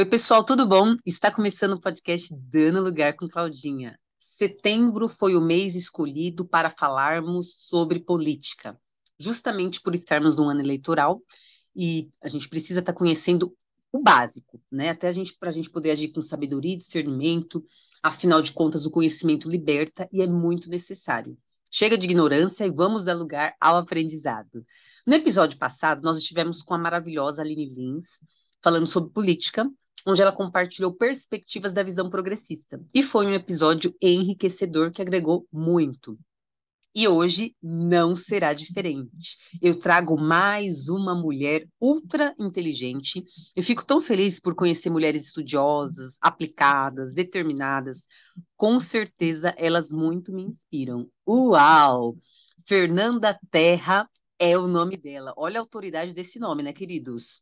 Oi, pessoal, tudo bom? Está começando o podcast Dando Lugar com Claudinha. Setembro foi o mês escolhido para falarmos sobre política, justamente por estarmos num ano eleitoral e a gente precisa estar conhecendo o básico, né? Até a gente para a gente poder agir com sabedoria e discernimento. Afinal de contas, o conhecimento liberta e é muito necessário. Chega de ignorância e vamos dar lugar ao aprendizado. No episódio passado, nós estivemos com a maravilhosa Aline Lins, falando sobre política, onde ela compartilhou perspectivas da visão progressista. E foi um episódio enriquecedor que agregou muito. E hoje não será diferente. Eu trago mais uma mulher ultra inteligente. Eu fico tão feliz por conhecer mulheres estudiosas, aplicadas, determinadas. Com certeza elas muito me inspiram. Uau! Fernanda Terra é o nome dela. Olha a autoridade desse nome, né, queridos?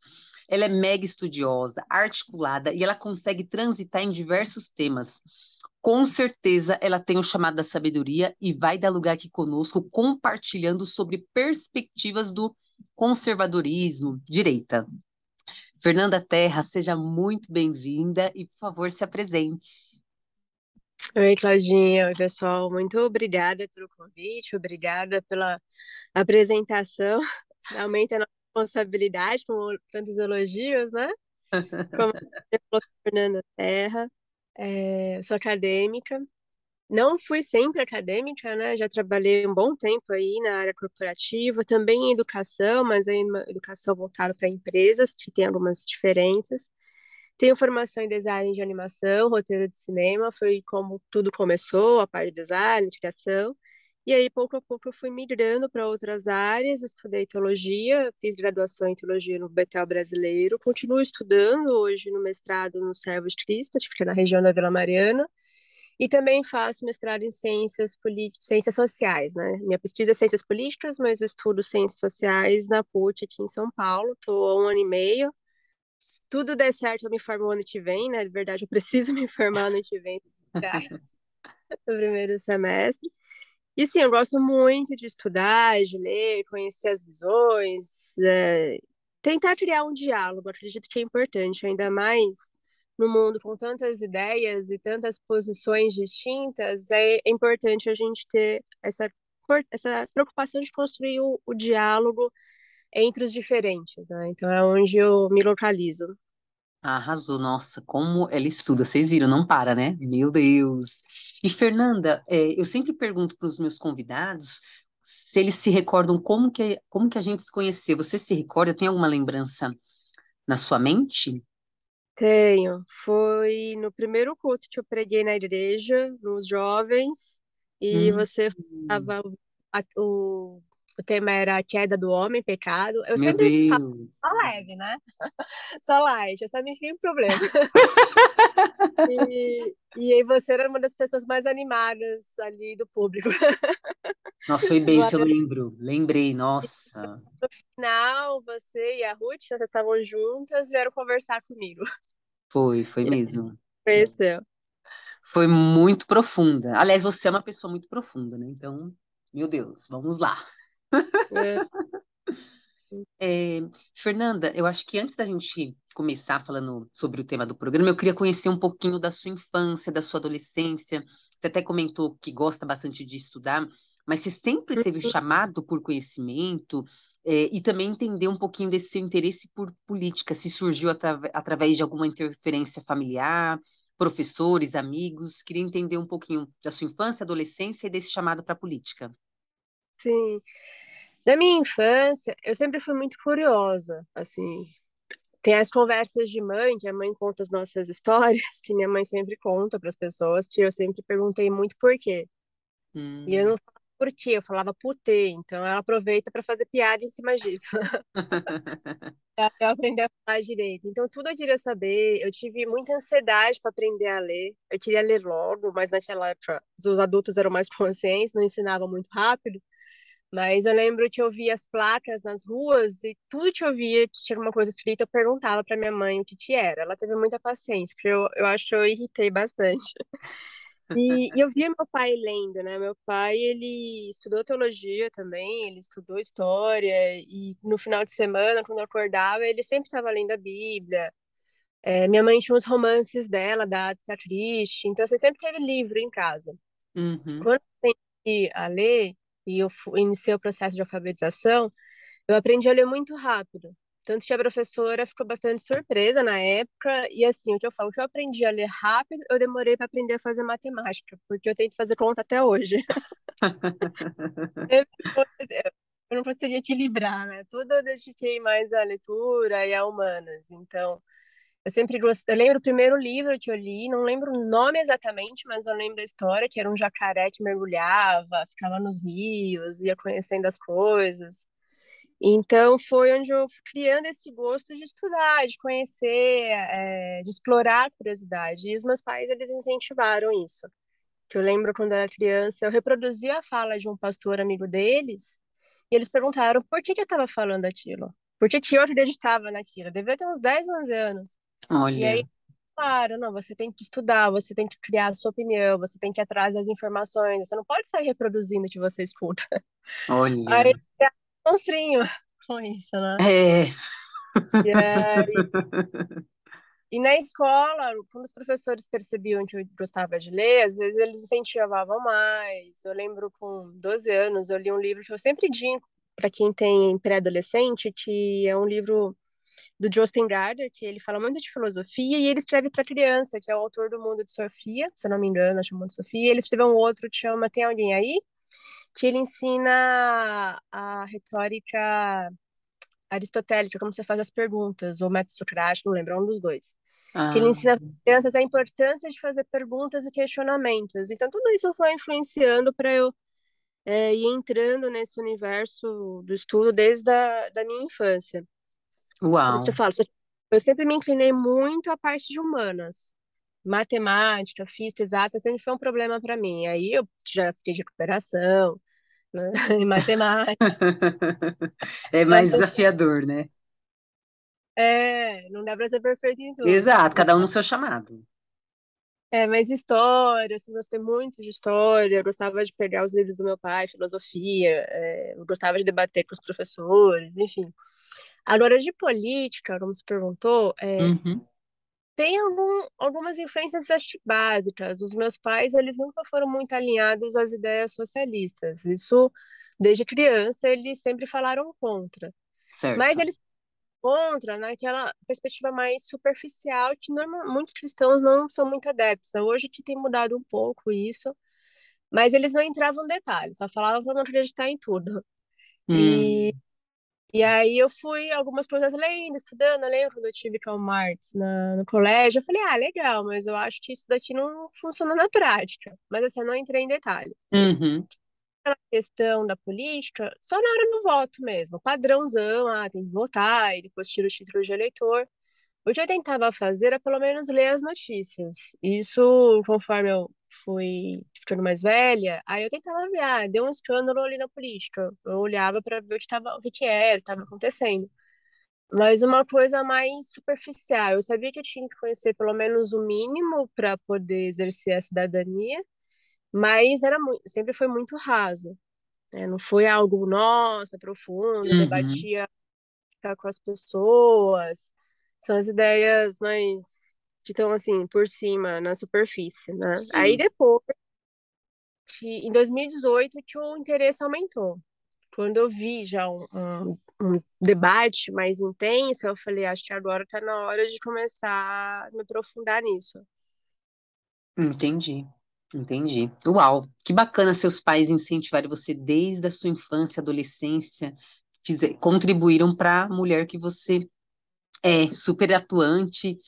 Ela é mega estudiosa, articulada e ela consegue transitar em diversos temas. Com certeza ela tem o chamado da sabedoria e vai dar lugar aqui conosco, compartilhando sobre perspectivas do conservadorismo, direita. Fernanda Terra, seja muito bem-vinda e, por favor, se apresente. Oi, Claudinha. Oi, pessoal. Muito obrigada pelo convite, obrigada pela apresentação. Aumenta a responsabilidade, como tantos elogios, né? Como a Fernanda Terra, é, sou acadêmica. Não fui sempre acadêmica, né? Já trabalhei um bom tempo aí na área corporativa, também em educação, mas aí uma educação voltada para empresas, que tem algumas diferenças. Tenho formação em design de animação, roteiro de cinema, foi como tudo começou, a parte de design, de criação. E aí, pouco a pouco, eu fui migrando para outras áreas, estudei teologia, fiz graduação em teologia no Betel Brasileiro, continuo estudando hoje no mestrado no Servo de Cristo, que fica na região da Vila Mariana, e também faço mestrado em ciências ciências sociais, né? Minha pesquisa é ciências políticas, mas eu estudo ciências sociais na PUC aqui em São Paulo, estou há um ano e meio. Se tudo der certo, eu me formo ano que vem, né? De verdade, eu preciso me formar ano que vem, no primeiro semestre. E sim, eu gosto muito de estudar, de ler, conhecer as visões, é, tentar criar um diálogo, acredito que é importante, ainda mais no mundo com tantas ideias e tantas posições distintas, é importante a gente ter essa, essa preocupação de construir o, o diálogo entre os diferentes, né? Então é onde eu me localizo. Arrasou, nossa, como ela estuda, vocês viram, não para, né? Meu Deus. E Fernanda, é, eu sempre pergunto para os meus convidados se eles se recordam como que, como que a gente se conheceu. Você se recorda? Tem alguma lembrança na sua mente? Tenho. Foi no primeiro culto que eu preguei na igreja, nos jovens, e hum. você estava o o tema era a queda do homem, pecado. Eu Meu sempre Deus. falo só leve, né? só light, eu só me enfio em problema. e, e aí você era uma das pessoas mais animadas ali do público. Nossa, foi bem, eu lembro. Lembrei, nossa. No final, você e a Ruth, vocês estavam juntas, vieram conversar comigo. Foi, foi mesmo. Conheceu. Foi muito profunda. Aliás, você é uma pessoa muito profunda, né? Então, meu Deus, vamos lá. É. É, Fernanda, eu acho que antes da gente começar falando sobre o tema do programa, eu queria conhecer um pouquinho da sua infância, da sua adolescência. Você até comentou que gosta bastante de estudar, mas você sempre teve uhum. chamado por conhecimento é, e também entender um pouquinho desse seu interesse por política, se surgiu atra através de alguma interferência familiar, professores, amigos. Queria entender um pouquinho da sua infância, adolescência e desse chamado para a política. Sim. Na minha infância, eu sempre fui muito curiosa, assim. Tem as conversas de mãe, que a mãe conta as nossas histórias, que minha mãe sempre conta para as pessoas, que eu sempre perguntei muito por quê. Hum. E eu não falava por quê, eu falava por quê. Então ela aproveita para fazer piada em cima disso. eu aprender a falar direito. Então, tudo eu queria saber. Eu tive muita ansiedade para aprender a ler. Eu queria ler logo, mas naquela época os adultos eram mais conscientes, não ensinavam muito rápido. Mas eu lembro que eu via as placas nas ruas e tudo que eu via tinha alguma coisa escrita, eu perguntava para minha mãe o que que era. Ela teve muita paciência, porque eu, eu acho que eu irritei bastante. E, e, eu via meu pai lendo, né? Meu pai, ele estudou teologia também, ele estudou história, e no final de semana, quando eu acordava, ele sempre estava lendo a Bíblia. É, minha mãe tinha uns romances dela, da Agatha Christie, então você sempre teve livro em casa. Uhum. Quando eu aprendi a ler e eu iniciei o processo de alfabetização, eu aprendi a ler muito rápido. Tanto que a professora ficou bastante surpresa na época. E assim, o que eu falo, que eu aprendi a ler rápido, eu demorei para aprender a fazer matemática, porque eu tento fazer conta até hoje. eu não conseguia equilibrar, né? Tudo eu dediquei mais à leitura e a humanas. Então, eu sempre gostei. Eu lembro o primeiro livro que eu li, não lembro o nome exatamente, mas eu lembro a história, que era um jacaré que mergulhava, ficava nos rios, ia conhecendo as coisas. Então foi onde eu fui criando esse gosto de estudar, de conhecer, é, de explorar a curiosidade. E os meus pais eles incentivaram isso. Que eu lembro quando era criança, eu reproduzia a fala de um pastor amigo deles, e eles perguntaram por que, que eu estava falando aquilo. Por que eu acreditava naquilo? Eu devia ter uns 10, 11 anos. Olha. E aí, claro, não, você tem que estudar, você tem que criar a sua opinião, você tem que ir atrás das informações, você não pode sair reproduzindo o que você escuta. Olha. Aí, monstrinho com isso, né? É. E, aí, e na escola, quando os professores percebiam que eu gostava de ler, às vezes eles incentivavam mais. Eu lembro com 12 anos, eu li um livro que eu sempre digo para quem tem pré-adolescente, que é um livro do Justin Gardner, que ele fala muito de filosofia, e ele escreve para criança, que é o autor do Mundo de Sofia, se eu não me engano, acho Mundo de Sofia. Ele escreveu um outro que chama Tem Alguém Aí? que ele ensina a retórica aristotélica, como você faz as perguntas, ou método socrático, não lembro, um dos dois. Ah. Que ele ensina às crianças a importância de fazer perguntas e questionamentos. Então, tudo isso foi influenciando para eu é, ir entrando nesse universo do estudo desde a da minha infância. Uau! eu, falo, eu sempre me inclinei muito à parte de humanas matemática, física, exata, sempre foi um problema para mim. Aí eu já fiquei de recuperação, né? em matemática. é mais desafiador, né? É, não dá para ser perfeito em tudo. Exato, cada um no seu chamado. É, mas história, assim, gostei muito de história, gostava de pegar os livros do meu pai, filosofia, é, eu gostava de debater com os professores, enfim. Agora, de política, como você perguntou, é, uhum tem algum, algumas influências básicas. Os meus pais, eles nunca foram muito alinhados às ideias socialistas. Isso, desde criança, eles sempre falaram contra. Certo. Mas eles contra naquela perspectiva mais superficial que normal, muitos cristãos não são muito adeptos. Hoje que tem mudado um pouco isso, mas eles não entravam em detalhes, só falavam para não acreditar em tudo. Hum. E e aí eu fui algumas coisas lendo, estudando. Eu lembro quando eu tive Karl Marx na, no colégio, eu falei, ah, legal, mas eu acho que isso daqui não funciona na prática. Mas assim, eu não entrei em detalhe. Uhum. A questão da política, só na hora do voto mesmo. Padrãozão, ah, tem que votar, e depois tira o título de eleitor. O que eu tentava fazer era pelo menos ler as notícias. Isso, conforme eu fui ficando mais velha, aí eu tentava ver, ah, deu um escândalo ali na política. Eu olhava para ver o que, tava, o que era, o que estava acontecendo. Mas uma coisa mais superficial. Eu sabia que eu tinha que conhecer pelo menos o mínimo para poder exercer a cidadania, mas era muito, sempre foi muito raso. Né? Não foi algo, nossa, profundo, uhum. debatia com as pessoas. São as ideias mais que estão assim por cima, na superfície, né? Sim. Aí depois, em 2018, que o interesse aumentou. Quando eu vi já um, um, um debate mais intenso, eu falei, acho que agora está na hora de começar a me aprofundar nisso. Entendi, entendi. Uau, que bacana seus pais incentivarem você desde a sua infância, adolescência, fizer, contribuíram para a mulher que você é, super atuante,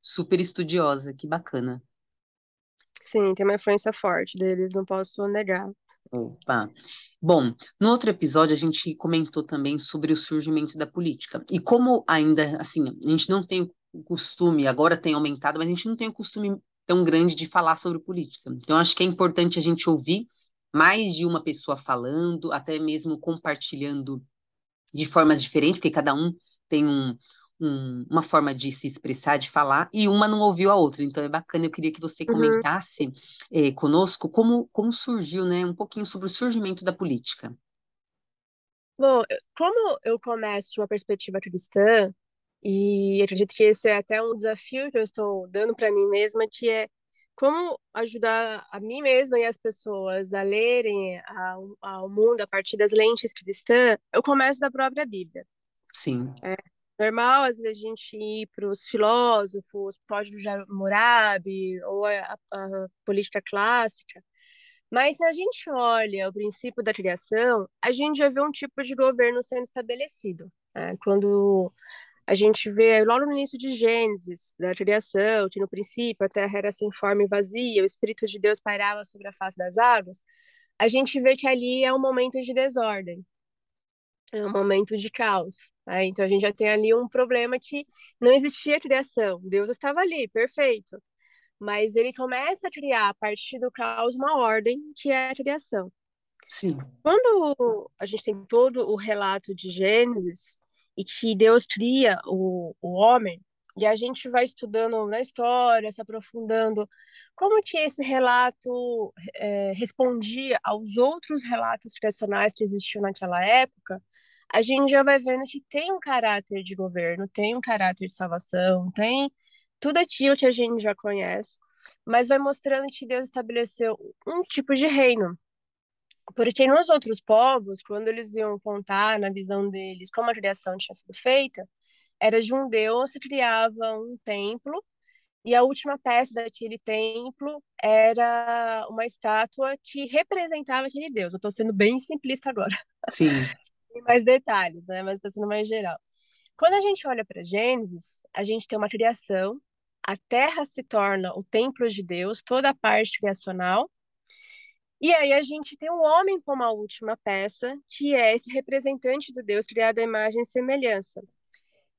super estudiosa, que bacana. Sim, tem uma influência forte deles, não posso negar. Opa. Bom, no outro episódio a gente comentou também sobre o surgimento da política. E como ainda, assim, a gente não tem o costume, agora tem aumentado, mas a gente não tem o costume tão grande de falar sobre política. Então, acho que é importante a gente ouvir mais de uma pessoa falando, até mesmo compartilhando de formas diferentes, porque cada um tem um, um, uma forma de se expressar, de falar, e uma não ouviu a outra. Então é bacana, eu queria que você uhum. comentasse uhum. eh, conosco como, como surgiu, né, um pouquinho sobre o surgimento da política. Bom, como eu começo de uma perspectiva cristã, E acredito que esse é até um desafio que eu estou dando para mim mesma, que é como ajudar a mim mesma e as pessoas a lerem ao, ao mundo a partir das lentes cristãs. Eu começo da própria Bíblia. Sim. É normal, às vezes, a gente ir para os filósofos, Código de Hammurabi, ou a, a, a política clássica, mas se a gente olha o princípio da criação, a gente já vê um tipo de governo sendo estabelecido. Né? Quando a gente vê logo no início de Gênesis, da criação, que no princípio a terra era sem forma e vazia, o Espírito de Deus pairava sobre a face das águas, a gente vê que ali é um momento de desordem, é um momento de caos. Né? Então a gente já tem ali um problema que não existia criação, Deus estava ali, perfeito, mas ele começa a criar a partir do caos uma ordem que é a criação. Sim. Quando a gente tem todo o relato de Gênesis, e que Deus cria o, o homem, e a gente vai estudando na história, se aprofundando, como que esse relato é, respondia aos outros relatos criacionais que existiam naquela época, a gente já vai vendo que tem um caráter de governo, tem um caráter de salvação, tem tudo aquilo que a gente já conhece, mas vai mostrando que Deus estabeleceu um tipo de reino, porque nos outros povos, quando eles iam contar na visão deles como a criação tinha sido feita, era de um deus que criava um templo e a última peça daquele templo era uma estátua que representava aquele deus. Eu estou sendo bem simplista agora. Sim. Tem mais detalhes, né? Mas está sendo mais geral. Quando a gente olha para Gênesis, a gente tem uma criação, a terra se torna o templo de Deus, toda a parte criacional, e aí a gente tem o homem como a última peça, que é esse representante do Deus criado à imagem e semelhança.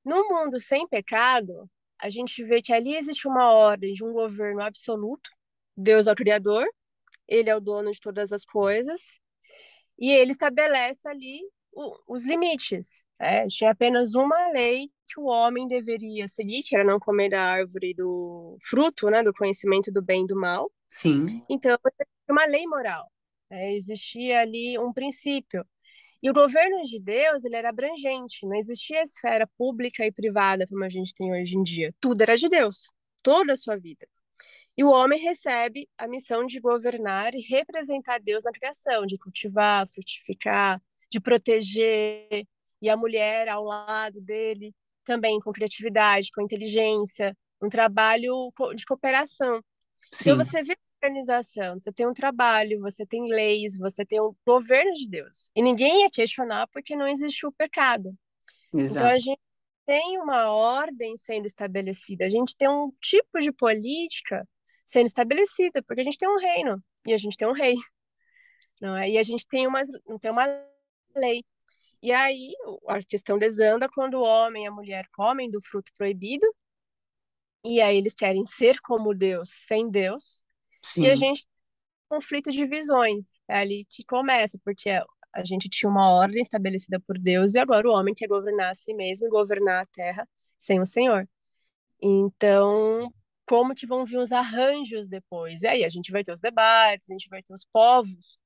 No mundo sem pecado, a gente vê que ali existe uma ordem de um governo absoluto. Deus é o criador, ele é o dono de todas as coisas, e ele estabelece ali o, os limites. É, tinha apenas uma lei que o homem deveria seguir, que era não comer da árvore do fruto, né, do conhecimento do bem e do mal. Sim. Então, uma lei moral. Né? Existia ali um princípio. E o governo de Deus ele era abrangente, não existia esfera pública e privada como a gente tem hoje em dia. Tudo era de Deus, toda a sua vida. E o homem recebe a missão de governar e representar Deus na criação, de cultivar, frutificar, de proteger, e a mulher ao lado dele, também com criatividade, com inteligência, um trabalho de cooperação. Então, Sim. Então você vê organização, você tem um trabalho, você tem leis, você tem um governo de Deus. E ninguém ia questionar porque não existiu o pecado. Exato. Então a gente tem uma ordem sendo estabelecida, a gente tem um tipo de política sendo estabelecida, porque a gente tem um reino e a gente tem um rei. Não é? E a gente tem uma, tem uma lei. E aí a questão desanda quando o homem e a mulher comem do fruto proibido, e aí eles querem ser como Deus, sem Deus, Sim. E a gente conflito de visões. É ali que começa, porque a gente tinha uma ordem estabelecida por Deus e agora o homem quer governar a si mesmo e governar a terra sem o Senhor. Então, como que vão vir os arranjos depois? E aí a gente vai ter os debates, a gente vai ter os povos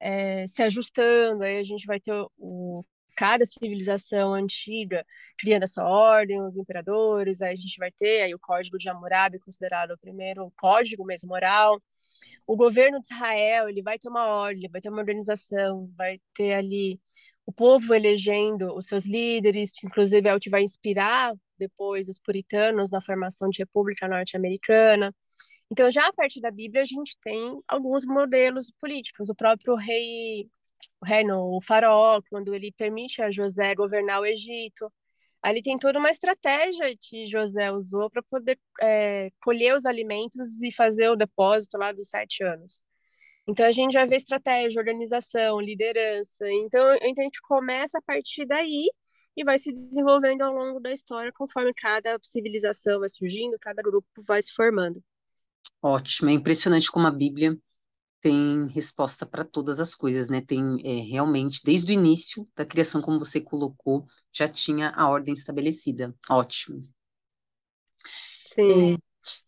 é, se ajustando, aí a gente vai ter o, o cada civilização antiga criando a sua ordem, os imperadores, aí a gente vai ter aí o Código de Hammurabi, considerado o primeiro código mesmo moral. O governo de Israel, ele vai ter uma ordem, vai ter uma organização, vai ter ali o povo elegendo os seus líderes, que inclusive é o que vai inspirar depois os puritanos na formação de república norte-americana. Então, já a partir da Bíblia, a gente tem alguns modelos políticos. O próprio rei rei, o faraó, quando ele permite a José governar o Egito. Ali tem toda uma estratégia que José usou para poder é, colher os alimentos e fazer o depósito lá dos sete anos. Então a gente já vê estratégia, organização, liderança. Então a gente começa a partir daí e vai se desenvolvendo ao longo da história conforme cada civilização vai surgindo, cada grupo vai se formando. Ótimo, é impressionante como a Bíblia tem resposta para todas as coisas, né? Tem é, realmente, desde o início da criação, como você colocou, já tinha a ordem estabelecida. Ótimo. Sim. É,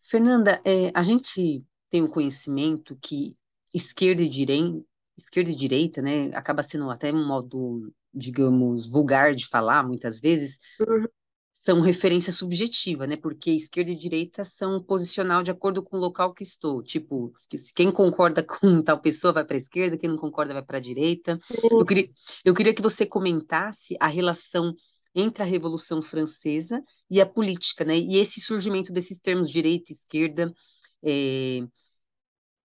Fernanda, é, a gente tem o conhecimento que esquerda e direita, esquerda e direita, né, acaba sendo até um modo, digamos, vulgar de falar, muitas vezes, uhum. São referência subjetiva, né? Porque esquerda e direita são posicional de acordo com o local que estou. Tipo, quem concorda com tal pessoa vai para a esquerda, quem não concorda vai para a direita. Eu queria, eu queria que você comentasse a relação entre a Revolução Francesa e a política, né? E esse surgimento desses termos direita e esquerda, é...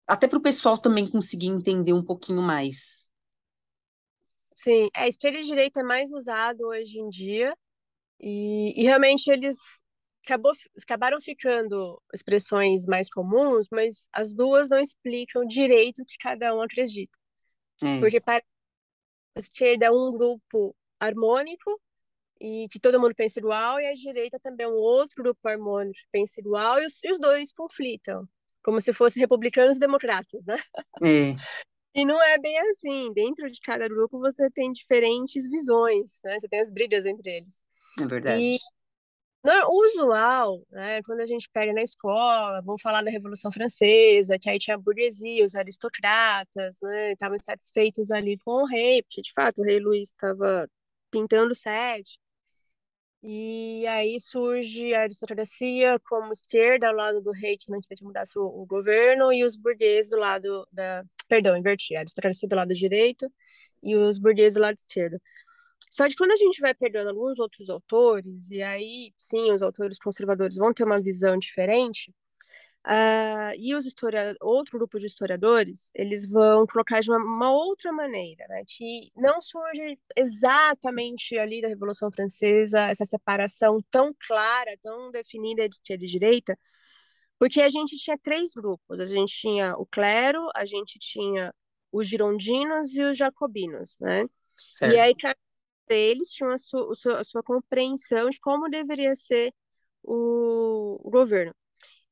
até para o pessoal também conseguir entender um pouquinho mais. Sim, a é, esquerda e direita é mais usado hoje em dia, e, e realmente eles acabou, acabaram ficando expressões mais comuns, mas as duas não explicam direito o que cada um acredita. É. Porque para a esquerda é um grupo harmônico e que todo mundo pensa igual, e a direita também é um outro grupo harmônico que pensa igual, e os, e os dois conflitam, como se fossem republicanos e democratas, né? É. E não é bem assim. Dentro de cada grupo você tem diferentes visões, né? Você tem as brigas entre eles. É verdade. E o usual, né, quando a gente pega na escola, vamos falar da Revolução Francesa, que aí tinha a burguesia, os aristocratas, né, estavam satisfeitos ali com o rei, porque de fato o rei Luís estava pintando sede. E aí surge a aristocracia como esquerda ao lado do rei que não queria que mudasse o, o governo e os burgueses do lado da, perdão, inverti, a aristocracia do lado direito e os burgueses do lado esquerdo. Só que quando a gente vai pegando alguns outros autores, e aí sim, os autores conservadores vão ter uma visão diferente, uh, e os historiadores, outro grupo de historiadores, eles vão colocar de uma, uma, outra maneira, né, que não surge exatamente ali da Revolução Francesa essa separação tão clara, tão definida de esquerda e direita, porque a gente tinha três grupos, a gente tinha o clero, a gente tinha os girondinos e os jacobinos, né? Certo. E aí deles tinham a sua, a sua, a sua compreensão de como deveria ser o, o governo.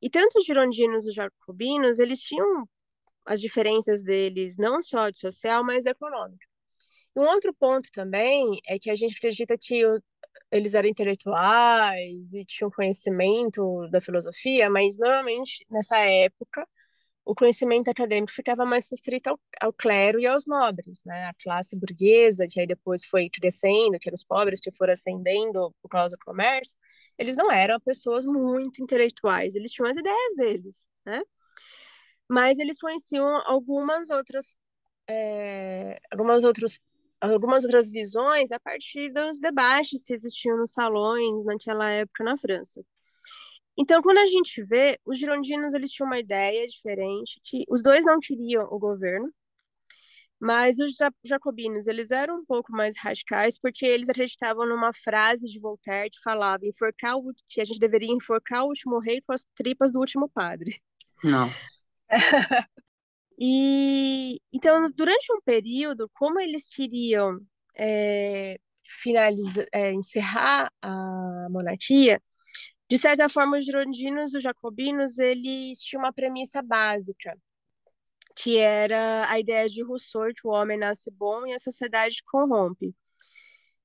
E tanto os girondinos e os jacobinos, eles tinham as diferenças deles, não só de social, mas econômico. Um outro ponto também é que a gente acredita que o, eles eram intelectuais e tinham conhecimento da filosofia, mas normalmente nessa época o conhecimento acadêmico ficava mais restrito ao, ao, clero e aos nobres, né? A classe burguesa, que aí depois foi crescendo, que eram os pobres que foram ascendendo por causa do comércio, eles não eram pessoas muito intelectuais, eles tinham as ideias deles, né? Mas eles conheciam algumas outras, é, algumas outras algumas outras visões a partir dos debates que existiam nos salões naquela época na França. Então, quando a gente vê, os girondinos eles tinham uma ideia diferente, que os dois não queriam o governo, mas os jacobinos eles eram um pouco mais radicais porque eles acreditavam numa frase de Voltaire que falava enforcar o, que a gente deveria enforcar o último rei com as tripas do último padre. Nossa. e então durante um período, como eles queriam é, finalizar, é, encerrar a monarquia, de certa forma, os girondinos, os jacobinos, eles tinham uma premissa básica, que era a ideia de Rousseau, que o homem nasce bom e a sociedade corrompe.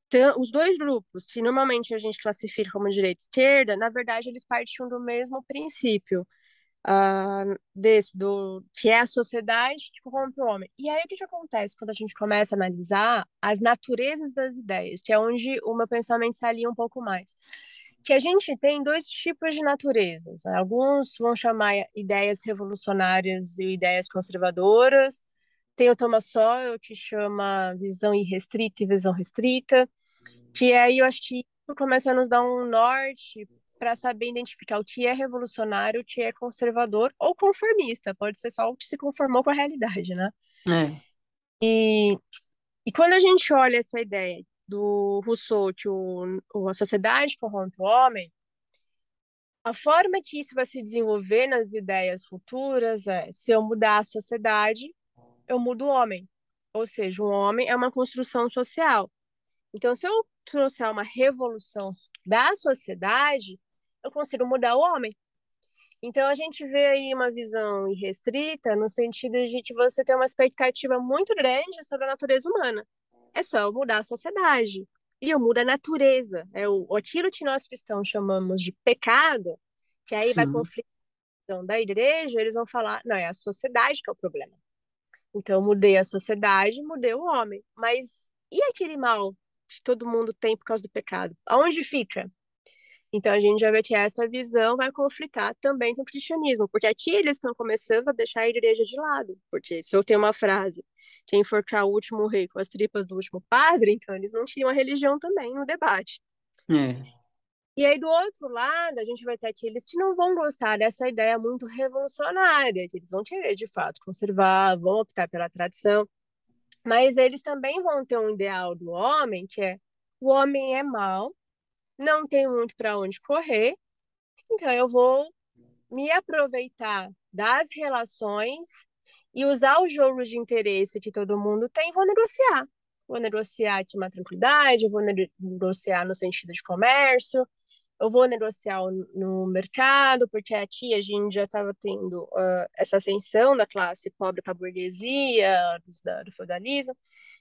Então, os dois grupos, que normalmente a gente classifica como direita e esquerda, na verdade, eles partiam do mesmo princípio, uh, desse, do, que é a sociedade que corrompe o homem. E aí, o que, que acontece quando a gente começa a analisar as naturezas das ideias, que é onde o meu pensamento se alia um pouco mais que a gente tem dois tipos de naturezas. Né? Alguns vão chamar ideias revolucionárias e ideias conservadoras. Tem o Thomas Sowell, que chama visão irrestrita e visão restrita, que aí eu acho que começa a nos dar um norte para saber identificar o que é revolucionário, o que é conservador ou conformista. Pode ser só o que se conformou com a realidade, né? É. E, e quando a gente olha essa ideia do Rousseau, que o, a sociedade corrompe o homem, a forma que isso vai se desenvolver nas ideias futuras é: se eu mudar a sociedade, eu mudo o homem. Ou seja, o homem é uma construção social. Então, se eu trouxer uma revolução da sociedade, eu consigo mudar o homem. Então, a gente vê aí uma visão irrestrita no sentido de que você tem uma expectativa muito grande sobre a natureza humana é só eu mudar a sociedade. E eu mudo a natureza. É o, aquilo que nós cristãos chamamos de pecado, que aí Sim. vai conflitar da igreja, eles vão falar, não, é a sociedade que é o problema. Então, mudei a sociedade, mudei o homem. Mas e aquele mal que todo mundo tem por causa do pecado? Aonde fica? Então a gente já vê que essa visão vai conflitar também com o cristianismo, porque aqui eles estão começando a deixar a igreja de lado. Porque se eu tenho uma frase, quem enforcar o último rei com as tripas do último padre, então eles não tinham a religião também no debate. É. E aí, do outro lado, a gente vai ter aqueles que não vão gostar dessa ideia muito revolucionária, que eles vão querer, de fato, conservar, vão optar pela tradição. Mas eles também vão ter um ideal do homem, que é o homem é mau, não tem muito para onde correr, então eu vou me aproveitar das relações e usar o jogo de interesse que todo mundo tem, vou negociar. Vou negociar aqui uma tranquilidade, vou negociar no sentido de comércio, eu vou negociar no mercado, porque aqui a gente já estava tendo uh, essa ascensão da classe pobre para a burguesia, dos, da, do feudalismo,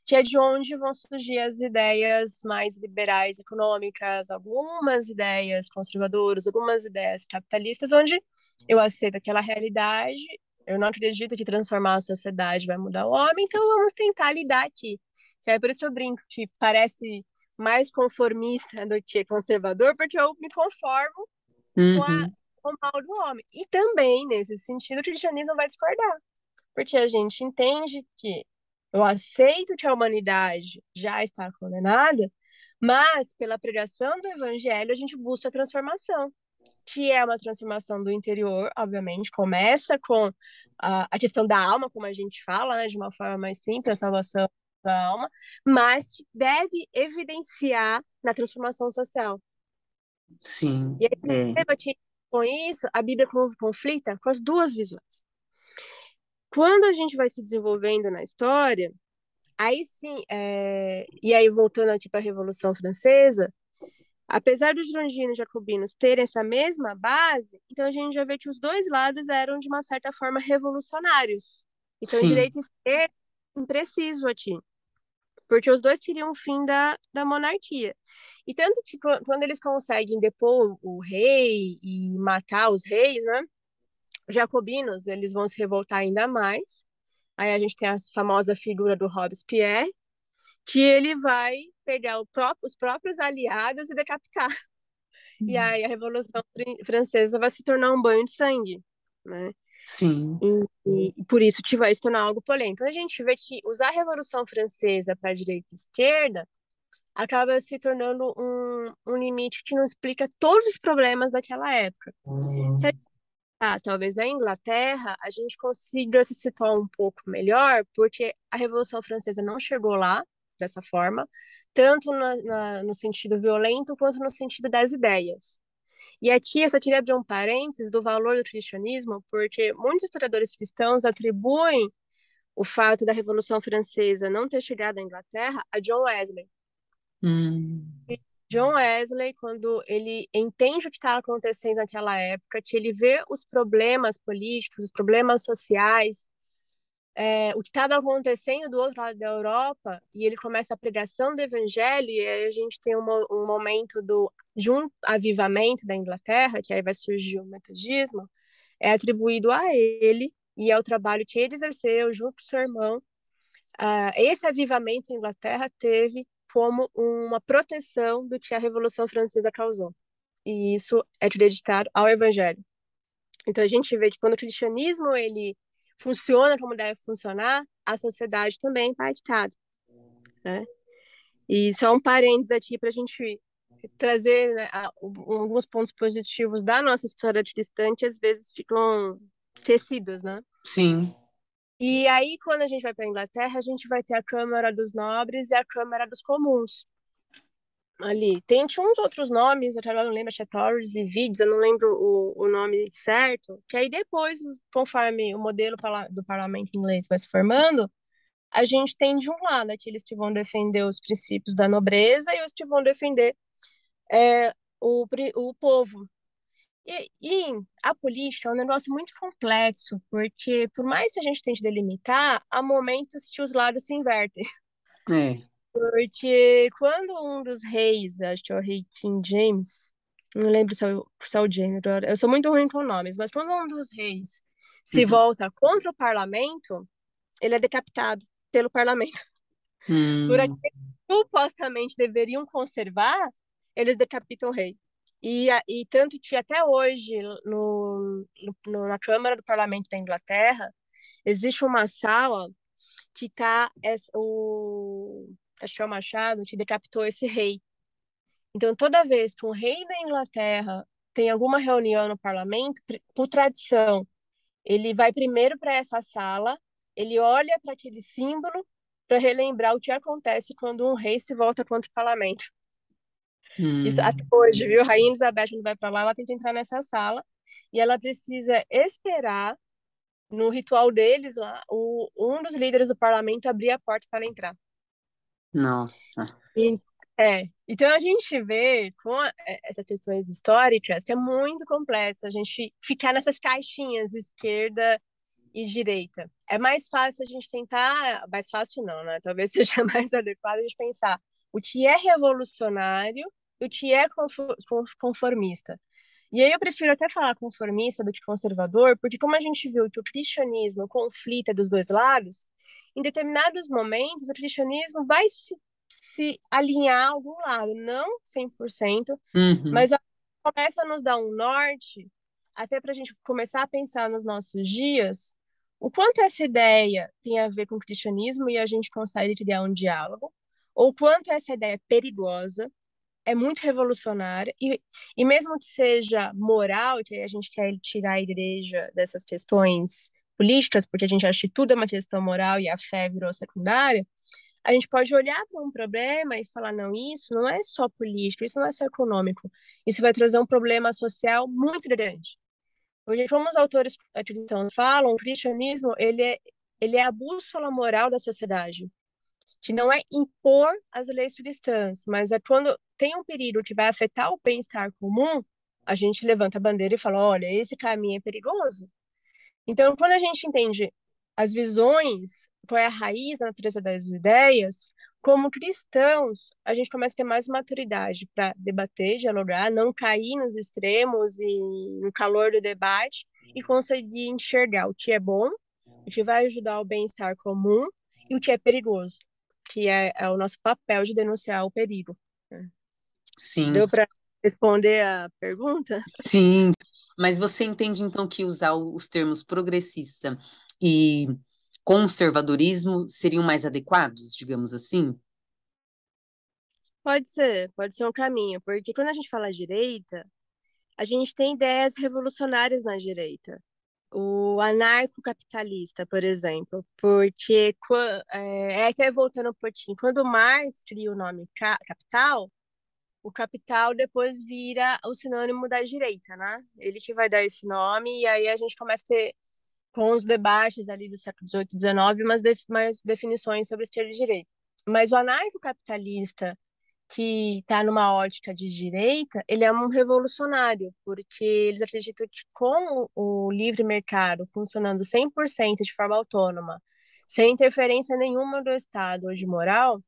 que é de onde vão surgir as ideias mais liberais econômicas, algumas ideias conservadoras, algumas ideias capitalistas, onde eu aceito aquela realidade, eu não acredito que transformar a sociedade vai mudar o homem, então vamos tentar lidar aqui. É por isso que eu brinco, que parece mais conformista do que conservador, porque eu me conformo uhum. com, a, uhum. com o mal do homem. E também, nesse sentido, o cristianismo vai discordar, porque a gente entende que eu aceito que a humanidade já está condenada, mas pela pregação do evangelho a gente busca a transformação, que é uma transformação do interior, obviamente, começa com a, a questão da alma, como a gente fala, né, de uma forma mais simples, a salvação da alma, mas deve evidenciar na transformação social. Sim. E aí, é. com isso, a Bíblia conflita com as duas visões. Quando a gente vai se desenvolvendo na história, aí sim, é... e aí voltando aqui para a Revolução Francesa, apesar dos girondinos e jacobinos terem essa mesma base, então a gente já vê que os dois lados eram, de uma certa forma, revolucionários. Então, sim. direita e esquerda, impreciso aqui porque os dois queriam o fim da, da monarquia. E tanto que quando eles conseguem depor o rei e matar os reis, né? Os jacobinos, eles vão se revoltar ainda mais. Aí a gente tem a famosa figura do Robespierre, que ele vai pegar próprio, os próprios aliados e decapitar. Uhum. E aí a Revolução Francesa vai se tornar um banho de sangue, né? Sim. E, e, por isso que vai se tornar algo polêmico. Então, a gente vê que usar a Revolução Francesa para a direita e esquerda acaba se tornando um, um limite que não explica todos os problemas daquela época. Uhum. Se a gente, ah, talvez na Inglaterra a gente consiga se situar um pouco melhor, porque a Revolução Francesa não chegou lá dessa forma, tanto na, na, no sentido violento quanto no sentido das ideias. E aqui eu só queria abrir um parênteses do valor do cristianismo, porque muitos historiadores cristãos atribuem o fato da Revolução Francesa não ter chegado à Inglaterra a John Wesley. Hum. John Wesley, quando ele entende o que está acontecendo naquela época, que ele vê os problemas políticos, os problemas sociais, é, o que estava acontecendo do outro lado da Europa, e ele começa a pregação do evangelho, e aí a gente tem um, um momento do de um avivamento da Inglaterra, que aí vai surgir o metodismo, é atribuído a ele e ao trabalho que ele exerceu junto com seu irmão. Uh, esse avivamento na Inglaterra teve como uma proteção do que a Revolução Francesa causou. E isso é acreditado ao Evangelho. Então a gente vê que quando o cristianismo ele funciona como deve funcionar, a sociedade também é impactada. Né? E só um parênteses aqui para a gente trazer né, alguns pontos positivos da nossa história distante, às vezes ficam esquecidos, né? Sim. E aí, quando a gente vai para a Inglaterra, a gente vai ter a Câmara dos Nobres e a Câmara dos Comuns. Ali. Tem uns outros nomes, eu não lembro, acho é e Vids, eu não lembro o, o nome certo. Que aí depois, conforme o modelo do parlamento inglês vai se formando, a gente tem de um lado aqueles que vão defender os princípios da nobreza e os que vão defender é, o, o povo. E, e, a política é um negócio muito complexo, porque por mais que a gente tente delimitar, há momentos que os lados se invertem. É. Porque quando um dos reis, acho que é o rei King James, não lembro se é o, se é o James, eu sou muito ruim com nomes, mas quando um dos reis se uhum. volta contra o parlamento, ele é decapitado pelo parlamento. Hum. Por aqueles que supostamente deveriam conservar, eles decapitam o rei. E, e tanto que até hoje, no, no, na Câmara do Parlamento da Inglaterra, existe uma sala que está o o Machado que decapitou esse rei. Então, toda vez que um rei da Inglaterra tem alguma reunião no parlamento, por tradição, ele vai primeiro para essa sala, ele olha para aquele símbolo para relembrar o que acontece quando um rei se volta contra o parlamento. Hum. Isso até hoje, viu? Rainha Elizabeth, quando vai para lá, ela tem que entrar nessa sala e ela precisa esperar no ritual deles lá, o, um dos líderes do parlamento abrir a porta para entrar. Nossa. E, é, então a gente vê com é, essas questões históricas que é muito complexo a gente ficar nessas caixinhas esquerda e direita. É mais fácil a gente tentar, mais fácil não, né? Talvez seja mais adequado a gente pensar o que é revolucionário e o que é conformista. E aí eu prefiro até falar conformista do que conservador, porque como a gente viu que o cristianismo conflita dos dois lados, em determinados momentos o cristianismo vai se, se alinhar a algum lado, não 100%, uhum. mas começa a nos dar um norte, até para a gente começar a pensar nos nossos dias, o quanto essa ideia tem a ver com o cristianismo e a gente consegue criar um diálogo, ou quanto essa ideia é perigosa, é muito revolucionária e, e mesmo que seja moral, que a gente quer tirar a igreja dessas questões políticas, porque a gente acha que tudo é uma questão moral e a fé virou secundária, a gente pode olhar para um problema e falar, não, isso não é só político, isso não é só econômico, isso vai trazer um problema social muito grande. Porque como os autores cristãos falam, o cristianismo, ele é, ele é a bússola moral da sociedade que não é impor as leis cristãs, mas é quando tem um perigo que vai afetar o bem-estar comum, a gente levanta a bandeira e fala: olha, esse caminho é perigoso. Então, quando a gente entende as visões, qual é a raiz da natureza das ideias, como cristãos, a gente começa a ter mais maturidade para debater, dialogar, não cair nos extremos e no calor do debate e conseguir enxergar o que é bom, o que vai ajudar o bem-estar comum e o que é perigoso que é, é o nosso papel de denunciar o perigo. Né? Sim. Deu para responder a pergunta? Sim, mas você entende então que usar os termos progressista e conservadorismo seriam mais adequados, digamos assim? Pode ser, pode ser um caminho, porque quando a gente fala direita, a gente tem ideias revolucionárias na direita o anarcocapitalista, por exemplo, porque é, até voltando um pouquinho, quando Marx cria o nome capital, o capital depois vira o sinônimo da direita, né? Ele que vai dar esse nome e aí a gente começa a ter com os debates ali do século XVIII, XIX, umas, def definições sobre esquerda e direita. Mas o anarcocapitalista que está numa ótica de direita, ele é um revolucionário, porque eles acreditam que com o livre mercado funcionando 100% de forma autônoma, sem interferência nenhuma do Estado ou de moral,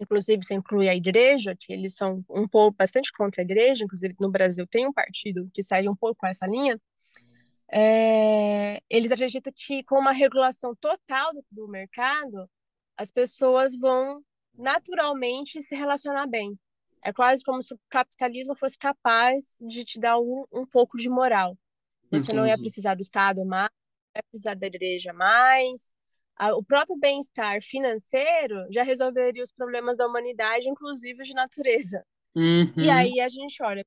inclusive se inclui a igreja, que eles são um pouco bastante contra a igreja, inclusive no Brasil tem um partido que segue um pouco com essa linha, é, eles acreditam que com uma regulação total do, do mercado, as pessoas vão naturalmente se relacionar bem. É quase como se o capitalismo fosse capaz de te dar um, um pouco de moral. Você Entendi. não ia precisar do Estado mais, não ia precisar da igreja mais. O próprio bem-estar financeiro já resolveria os problemas da humanidade, inclusive de natureza. Uhum. E aí a gente olha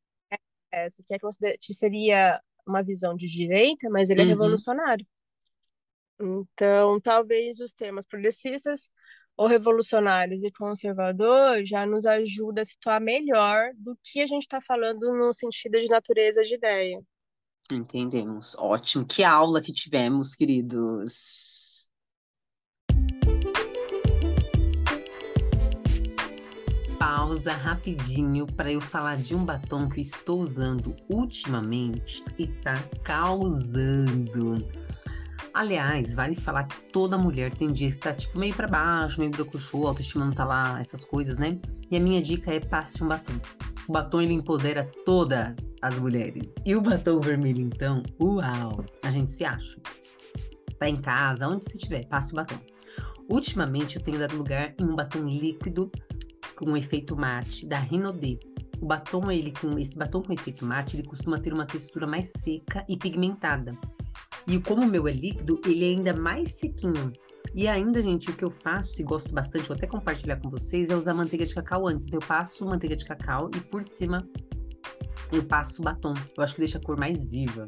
essa, que, é, que seria uma visão de direita, mas ele é uhum. revolucionário. Então, talvez os temas progressistas ou revolucionários e conservador já nos ajuda a situar melhor do que a gente está falando no sentido de natureza de ideia. Entendemos. Ótimo. Que aula que tivemos, queridos. Pausa rapidinho para eu falar de um batom que eu estou usando ultimamente e tá causando Aliás, vale falar que toda mulher tem dia que tá tipo meio para baixo, meio brocochô, autoestima não tá lá, essas coisas, né? E a minha dica é passe um batom. O batom ele empodera todas as mulheres. E o batom vermelho, então, uau, a gente se acha. Tá em casa, onde você estiver, passe o batom. Ultimamente eu tenho dado lugar em um batom líquido com um efeito mate da Rinode. o batom, ele com esse batom com efeito mate, ele costuma ter uma textura mais seca e pigmentada. E como o meu é líquido, ele é ainda mais sequinho. E ainda, gente, o que eu faço, e gosto bastante, vou até compartilhar com vocês, é usar manteiga de cacau antes. Então, eu passo manteiga de cacau e por cima eu passo batom. Eu acho que deixa a cor mais viva.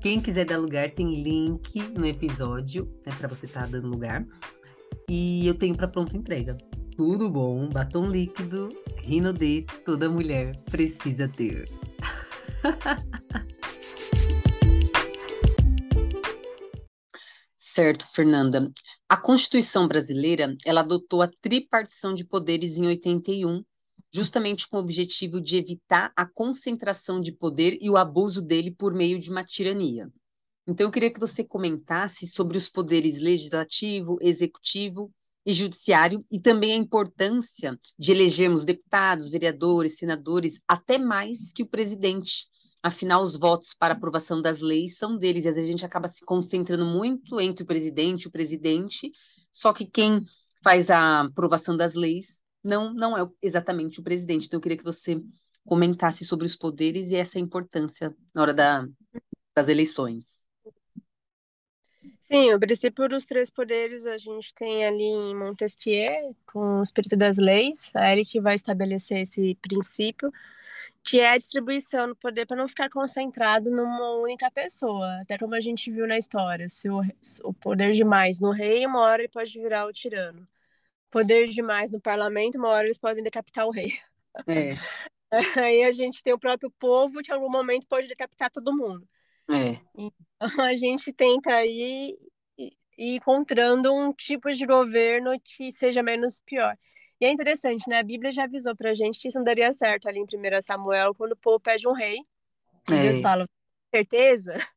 Quem quiser dar lugar, tem link no episódio, né, para você estar tá dando lugar. E eu tenho para pronta entrega. Tudo bom, batom líquido, Rino D, toda mulher precisa ter. Certo, Fernanda. A Constituição brasileira, ela adotou a tripartição de poderes em 81, justamente com o objetivo de evitar a concentração de poder e o abuso dele por meio de uma tirania. Então, eu queria que você comentasse sobre os poderes legislativo, executivo e judiciário e também a importância de elegermos deputados, vereadores, senadores, até mais que o presidente. Afinal, os votos para aprovação das leis são deles, e às vezes a gente acaba se concentrando muito entre o presidente e o presidente, só que quem faz a aprovação das leis não, não é exatamente o presidente. Então, eu queria que você comentasse sobre os poderes e essa importância na hora da, das eleições. Sim, o princípio dos três poderes a gente tem ali em Montesquieu, com o espírito das leis, é ele que vai estabelecer esse princípio, que é a distribuição do poder para não ficar concentrado numa única pessoa, até como a gente viu na história, se o, o poder demais no rei, uma hora ele pode virar o tirano. Poder demais no parlamento, uma hora eles podem decapitar o rei. É. Aí a gente tem o próprio povo que em algum momento pode decapitar todo mundo. É. Então, a gente tenta ir, ir encontrando um tipo de governo que seja menos pior. E é interessante, né? A Bíblia já avisou pra gente que isso não daria certo ali em 1 Samuel, quando o povo pede um rei. E é. Deus fala, certeza?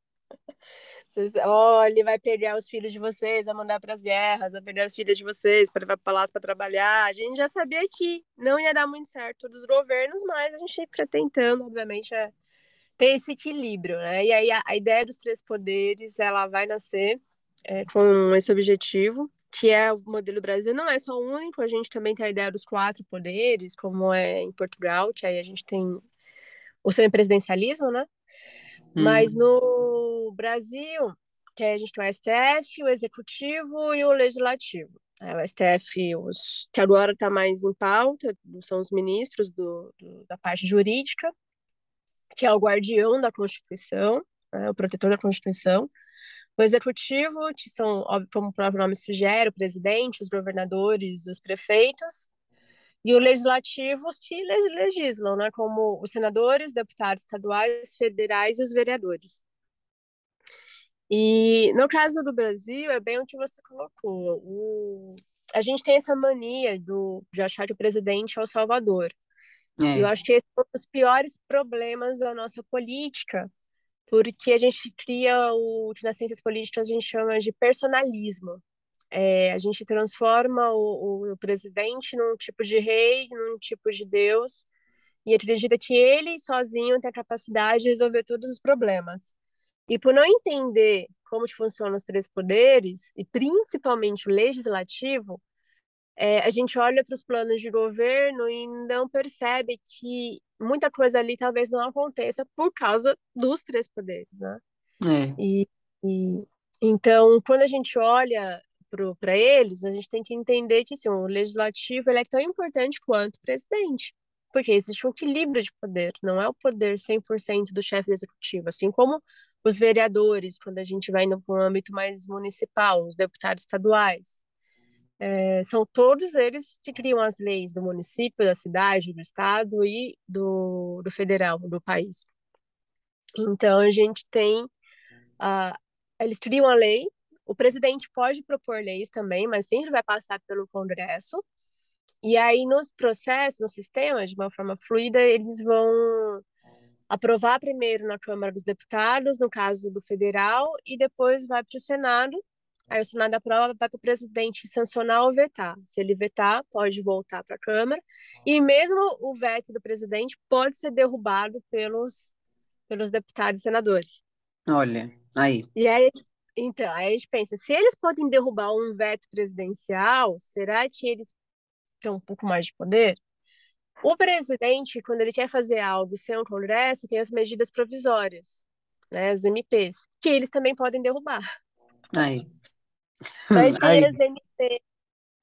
Oh, ele vai pegar os filhos de vocês, vai mandar para as guerras, vai pegar as filhas de vocês para levar para palácio para trabalhar. A gente já sabia que não ia dar muito certo dos governos, mas a gente fica tentando, obviamente, é ter esse equilíbrio, né? E aí a, a ideia dos três poderes, ela vai nascer é, com esse objetivo, que é o modelo Brasil. Não é só o único, a gente também tem a ideia dos quatro poderes, como é em Portugal, que aí a gente tem o semipresidencialismo, né? Hum. Mas no Brasil, que a gente tem o STF, o Executivo e o Legislativo. É, o STF, os, que agora está mais em pauta, são os ministros do, do, da parte jurídica, que é o guardião da Constituição, né, o protetor da Constituição. O executivo, que são, como o próprio nome sugere, o presidente, os governadores, os prefeitos, e o legislativo, os que legislam, né, como os senadores, deputados estaduais, federais e os vereadores. E no caso do Brasil, é bem o que você colocou. O... A gente tem essa mania do, de achar que o presidente é o salvador. É. Eu acho que esse é um dos piores problemas da nossa política, porque a gente cria o que nas ciências políticas a gente chama de personalismo. É, a gente transforma o, o, presidente num tipo de rei, num tipo de Deus, e acredita que ele sozinho tem a capacidade de resolver todos os problemas. E por não entender como funcionam os três poderes, e principalmente o legislativo, é, a gente olha para os planos de governo e não percebe que muita coisa ali talvez não aconteça por causa dos três poderes, né? É. E, e, então, quando a gente olha para eles, a gente tem que entender que assim, o legislativo ele é tão importante quanto o presidente, porque existe um equilíbrio de poder, não é o poder 100% do chefe executivo, assim como os vereadores, quando a gente vai no, no âmbito mais municipal, os deputados estaduais. É, são todos eles que criam as leis do município, da cidade, do estado e do, do federal, do país. Então, a gente tem. Uh, eles criam a lei, o presidente pode propor leis também, mas sempre vai passar pelo Congresso. E aí, nos processos, no sistema, de uma forma fluida, eles vão aprovar primeiro na Câmara dos Deputados, no caso do federal, e depois vai para o Senado, Aí o Senado aprova, vai para o presidente sancionar ou vetar. Se ele vetar, pode voltar para a Câmara. E mesmo o veto do presidente pode ser derrubado pelos, pelos deputados e senadores. Olha, aí. E aí, então, aí a gente pensa, se eles podem derrubar um veto presidencial, será que eles têm um pouco mais de poder? O presidente, quando ele quer fazer algo sem um congresso, tem as medidas provisórias, né, as MPs, que eles também podem derrubar. Aí. Mas tem MP,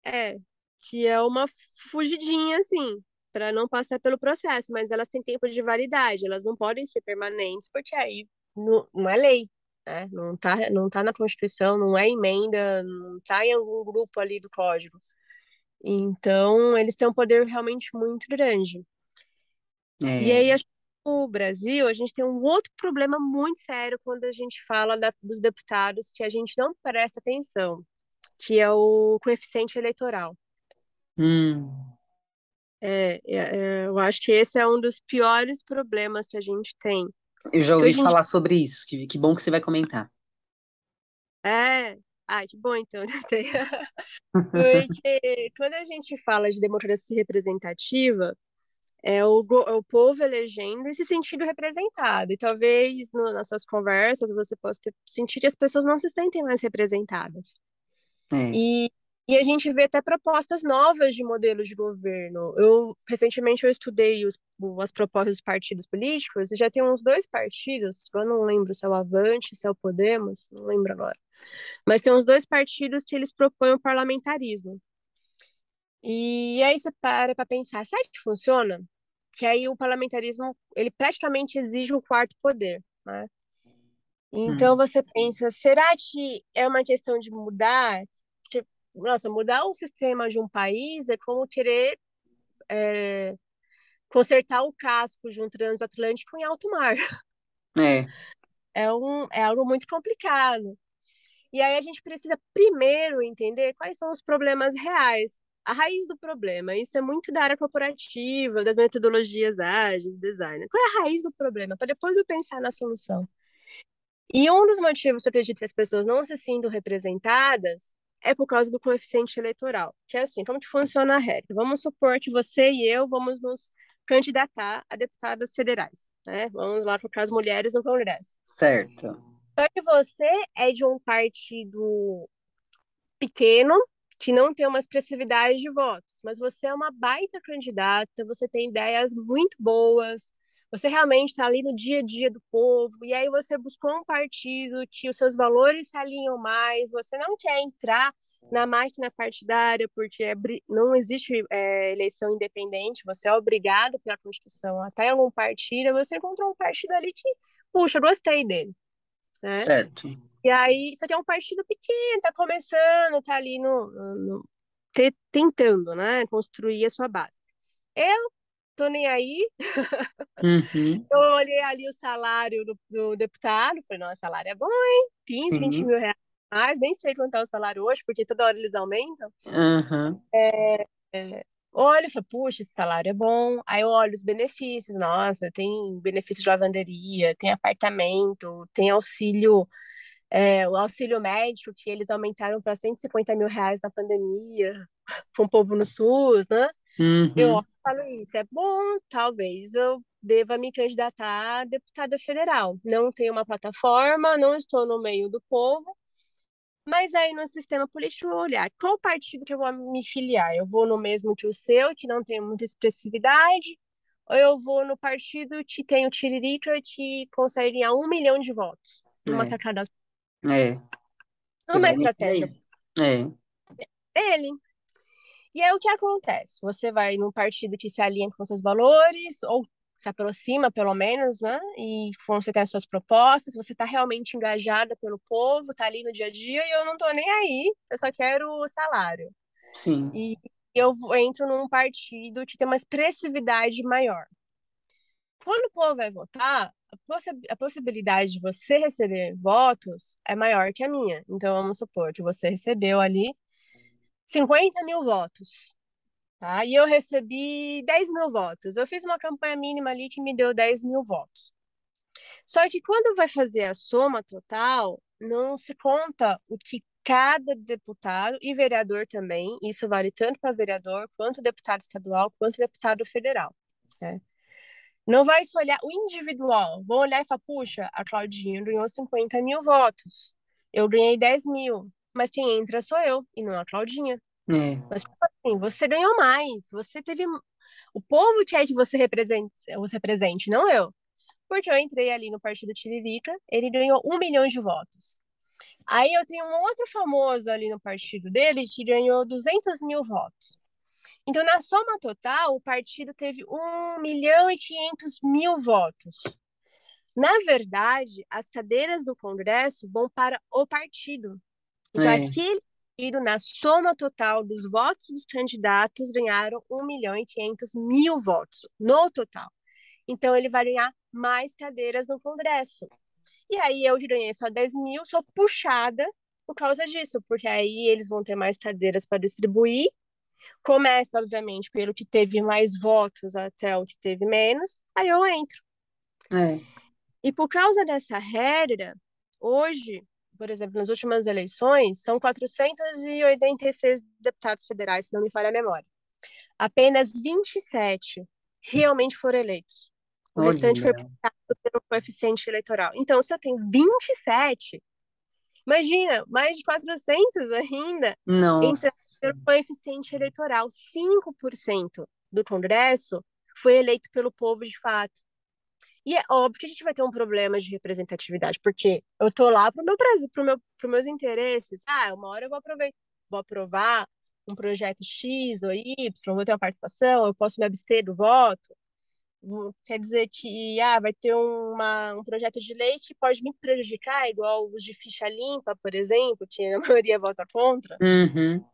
é, que é uma fugidinha, assim, para não passar pelo processo, mas elas têm tempo de validade, elas não podem ser permanentes, porque aí não, não é lei, né? Não tá, não tá na Constituição, não é emenda, não tá em algum grupo ali do código. Então, eles têm um poder realmente muito grande. E É. aí, acho no Brasil, a gente tem um outro problema muito sério quando a gente fala da- dos deputados que a gente não presta atenção, que é o coeficiente eleitoral. Hum. É, é, é, eu acho que esse é um dos piores problemas que a gente tem. Eu já ouvi falar sobre isso. Que, que bom que você vai comentar. É, ai, que bom então, né? Porque quando a gente fala de democracia representativa, é o, é o povo elegendo e se sentindo representado. E talvez no- nas suas conversas você possa ter, sentir que as pessoas não se sentem mais representadas. É. E, e a gente vê até propostas novas de modelo de governo. Eu recentemente eu estudei os, as propostas dos partidos políticos e já tem uns dois partidos, eu não lembro se é o Avante, se é o Podemos, não lembro agora. Mas tem uns dois partidos que eles propõem o parlamentarismo. E aí você para para pensar, será que funciona? Que aí o parlamentarismo, ele praticamente exige o quarto poder, né? Então Hum. você pensa, será que é uma questão de mudar? Nossa, mudar o sistema de um país é como querer é, consertar o casco de um transatlântico em alto mar. É. É, um, é algo muito complicado. E aí a gente precisa primeiro entender quais são os problemas reais. A raiz do problema, isso é muito da área corporativa, das metodologias ágeis, design. Qual é a raiz do problema? Para depois eu pensar na solução. E um dos motivos que eu acredito que as pessoas não se sintam representadas é por causa do coeficiente eleitoral. Que é assim, como que funciona a regra? Vamos supor que você e eu vamos nos candidatar a deputadas federais, né? Vamos lá colocar as mulheres no Congresso. Certo. Só que você é de um partido pequeno, que não tem uma expressividade de votos, mas você é uma baita candidata, você tem ideias muito boas, você realmente está ali no dia a dia do povo, e aí você buscou um partido que os seus valores se alinham mais, você não quer entrar na máquina partidária, porque é, não existe é, eleição independente, você é obrigado pela Constituição até algum partido, você encontrou um partido ali que, puxa, gostei dele. Né? Certo. E aí, isso aqui é um partido pequeno, tá começando, tá ali no, no te, tentando, né, construir a sua base. Eu tô nem aí. Uhum. Eu olhei ali o salário do, do deputado, falei, nossa, salário é bom, hein? 15, Sim. 20 mil reais, nem sei quanto é o salário hoje, porque toda hora eles aumentam. Uhum. É, é, olho, falei, puxa, esse salário é bom. Aí eu olho os benefícios, nossa, tem benefício de lavanderia, tem apartamento, tem auxílio é, o auxílio médico, que eles aumentaram para 150 mil reais na pandemia, com o povo no SUS, né? Uhum. Eu falo isso, é bom, talvez eu deva me candidatar a deputada federal. Não tenho uma plataforma, não estou no meio do povo, mas aí no sistema político eu vou olhar qual partido que eu vou me filiar. Eu vou no mesmo que o seu, que não tem muita expressividade, ou eu vou no partido que tem o Tiririca, que consegue ganhar um milhão de votos numa É. tacada É. Numa vai nesse estratégia? É. dele. E aí o que acontece? Você vai num partido que se alinha com seus valores, ou se aproxima, pelo menos, né? E você tem as suas propostas, você está realmente engajada pelo povo, tá ali no dia a dia, e eu não tô nem aí, eu só quero o salário. Sim. E eu entro num partido que tem uma expressividade maior. Quando o povo vai votar, a, possi a possibilidade de você receber votos é maior que a minha. Então, vamos supor que você recebeu ali 50 mil votos. Tá? E eu recebi 10 mil votos. Eu fiz uma campanha mínima ali que me deu 10 mil votos. Só que quando vai fazer a soma total, não se conta o que cada deputado e vereador também, isso vale tanto para vereador, quanto deputado estadual, quanto deputado federal. Né? Não vai se olhar o individual. Vou olhar e falar, puxa, a Claudinha ganhou 50 mil votos. Eu ganhei 10 mil. Mas quem entra sou eu, e não a Claudinha. É. Mas, tipo assim, você ganhou mais. Você teve O povo quer que você represente, você represente, não eu. Porque eu entrei ali no Partido Tiririca, ele ganhou um milhão de votos. Aí eu tenho um outro famoso ali no partido dele que ganhou 200 mil votos. Então, na soma total, o partido teve 1 milhão e 500 mil votos. Na verdade, as cadeiras do Congresso vão para o partido. Então, é. aquele partido, na soma total dos votos dos candidatos, ganharam 1 milhão e 500 mil votos no total. Então, ele vai ganhar mais cadeiras no Congresso. E aí, eu ganhei só 10 mil, sou puxada por causa disso, porque aí eles vão ter mais cadeiras para distribuir. Começa, obviamente, pelo que teve mais votos até o que teve menos, aí eu entro. É. E por causa dessa regra, hoje, por exemplo, nas últimas eleições, são 486 deputados federais, se não me falha a memória. Apenas 27 realmente foram eleitos. O Olha. restante foi pelo coeficiente eleitoral. Então, se eu tenho 27, imagina, mais de 400 ainda Nossa. Pelo coeficiente eleitoral. 5% do Congresso foi eleito pelo povo de fato. E é óbvio que a gente vai ter um problema de representatividade, porque eu tô lá pro meu pro meu, pros meus interesses. Ah, uma hora eu vou aproveitar, vou aprovar um projeto X ou Y, vou ter uma participação, eu posso me abster do voto. Quer dizer que ah, vai ter uma, um projeto de lei que pode me prejudicar, igual os de ficha limpa, por exemplo, que a maioria vota contra. Uhum.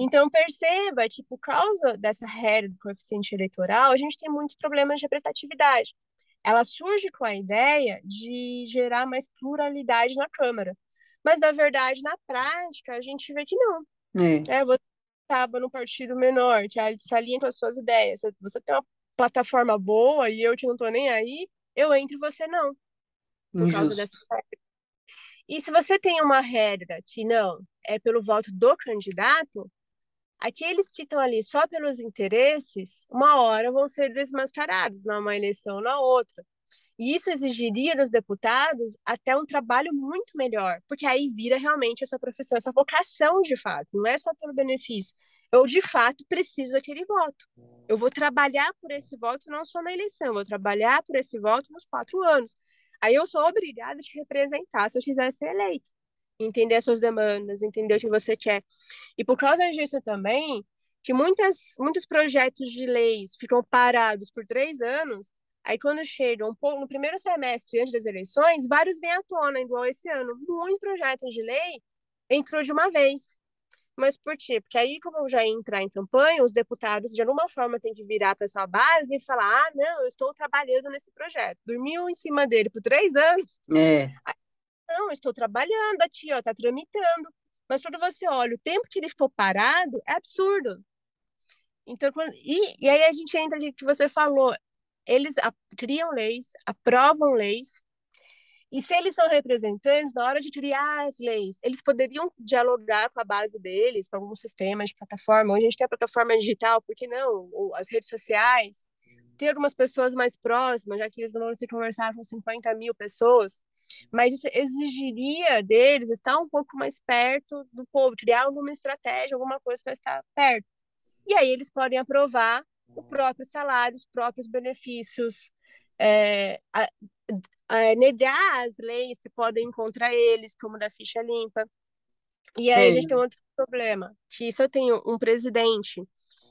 Então, perceba que, por causa dessa regra do coeficiente eleitoral, a gente tem muitos problemas de representatividade ela surge com a ideia de gerar mais pluralidade na Câmara. Mas, na verdade, na prática, a gente vê que não. É. É, você estava no partido menor, que se alinha com as suas ideias. Você tem uma plataforma boa e eu que não estou nem aí, eu entro e você não. Por Injusto. causa dessa regra. E se você tem uma regra que não é pelo voto do candidato, aqueles que estão ali só pelos interesses, uma hora vão ser desmascarados numa eleição ou na outra. E isso exigiria dos deputados até um trabalho muito melhor, porque aí vira realmente a sua profissão, a sua vocação de fato, não é só pelo benefício. Eu, de fato, preciso daquele voto. Eu vou trabalhar por esse voto não só na eleição, eu vou trabalhar por esse voto nos quatro anos. Aí eu sou obrigada a te representar se eu quiser ser eleito entender as suas demandas, entender o que você quer. E por causa disso também, que muitas, muitos projetos de leis ficam parados por três anos, aí quando chegam no primeiro semestre antes das eleições, vários vêm à tona, igual esse ano. Muitos projetos de lei entrou de uma vez. Mas por quê? Porque aí, como já entrar em campanha, os deputados, de alguma forma, têm que virar para sua base e falar: ah, não, eu estou trabalhando nesse projeto. Dormiu em cima dele por três anos. É. Aí não, estou trabalhando aqui, ó, tá tramitando. Mas quando você olha o tempo que ele ficou parado, é absurdo. Então, quando... e, e aí a gente entra no que você falou. Eles a, criam leis, aprovam leis, e se eles são representantes, na hora de criar as leis, eles poderiam dialogar com a base deles, com algum sistema de plataforma. Hoje a gente tem a plataforma digital, por que não? Ou as redes sociais. Ter algumas pessoas mais próximas, já que eles não vão se conversar com 50 mil pessoas mas isso exigiria deles estar um pouco mais perto do povo, criar alguma estratégia, alguma coisa para estar perto. E aí eles podem aprovar o próprio salário, os próprios benefícios, é, a, a, negar as leis que podem encontrar eles, como da ficha limpa. E aí Sim. a gente tem outro problema, que se eu tenho um presidente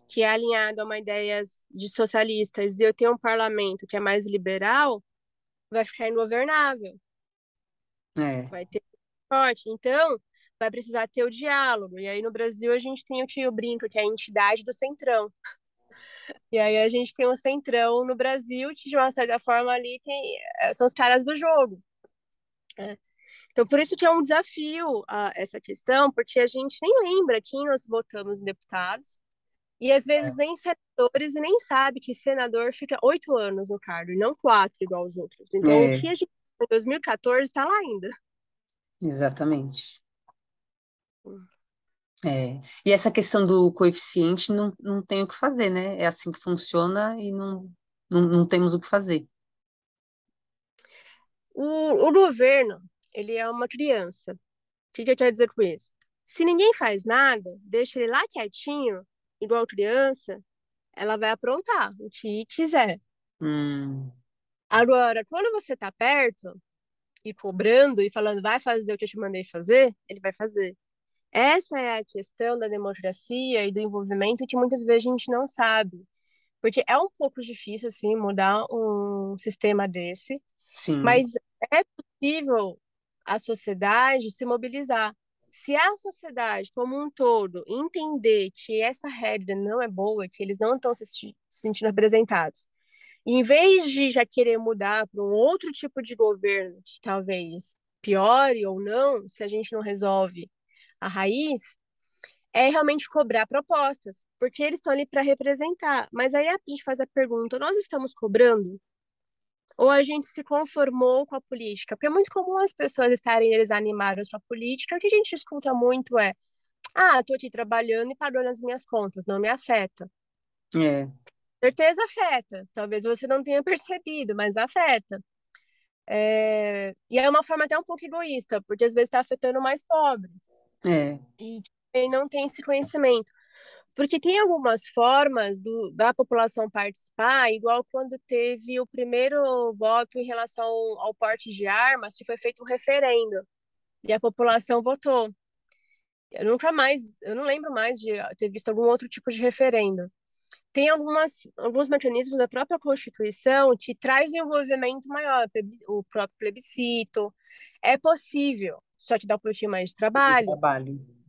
que é alinhado a uma ideia de socialistas e eu tenho um parlamento que é mais liberal, vai ficar ingovernável. É. Vai ter forte. Então, vai precisar ter o diálogo. E aí no Brasil a gente tem o que eu brinco, que é a entidade do centrão. E aí a gente tem um centrão no Brasil, que de uma certa forma ali tem, eh, são os caras do jogo. É. Então, por isso que é um desafio uh, essa questão, porque a gente nem lembra quem nós votamos em deputados, e às vezes é. nem senadores e nem sabe que senador fica oito anos no cargo, e não quatro, igual os outros. Então, é. o que a gente em 2014 está lá ainda. Exatamente. É. E essa questão do coeficiente não, não tem o que fazer, né? É assim que funciona e não, não, não temos o que fazer. O, o governo, ele é uma criança. O que, que eu quero dizer com isso? Se ninguém faz nada, deixa ele lá quietinho, igual criança, ela vai aprontar o que quiser. Hum. Agora, quando você tá perto e cobrando e falando vai fazer o que eu te mandei fazer, ele vai fazer. Essa é a questão da democracia e do envolvimento que muitas vezes a gente não sabe. Porque é um pouco difícil, assim, mudar um sistema desse, Sim. mas é possível a sociedade se mobilizar. Se a sociedade como um todo entender que essa regra não é boa, que eles não estão se sentindo representados, em vez de já querer mudar para um outro tipo de governo que talvez piore ou não, se a gente não resolve a raiz, é realmente cobrar propostas, porque eles estão ali para representar. Mas aí a gente faz a pergunta: nós estamos cobrando? Ou a gente se conformou com a política? Porque é muito comum as pessoas estarem desanimadas com a política. O que a gente escuta muito é: ah, estou aqui trabalhando e pagando as minhas contas, não me afeta. É. Certeza afeta. Talvez você não tenha percebido, mas afeta. É... E é uma forma até um pouco egoísta, porque às vezes está afetando o mais pobre. É. E quem não tem esse conhecimento. Porque tem algumas formas do, da população participar, igual quando teve o primeiro voto em relação ao porte de armas, que foi feito um referendo e a população votou. Eu nunca mais, eu não lembro mais de ter visto algum outro tipo de referendo. Tem algumas, alguns mecanismos da própria Constituição que traz um envolvimento maior, o próprio plebiscito. É possível, só que dá um pouquinho mais de trabalho. trabalho.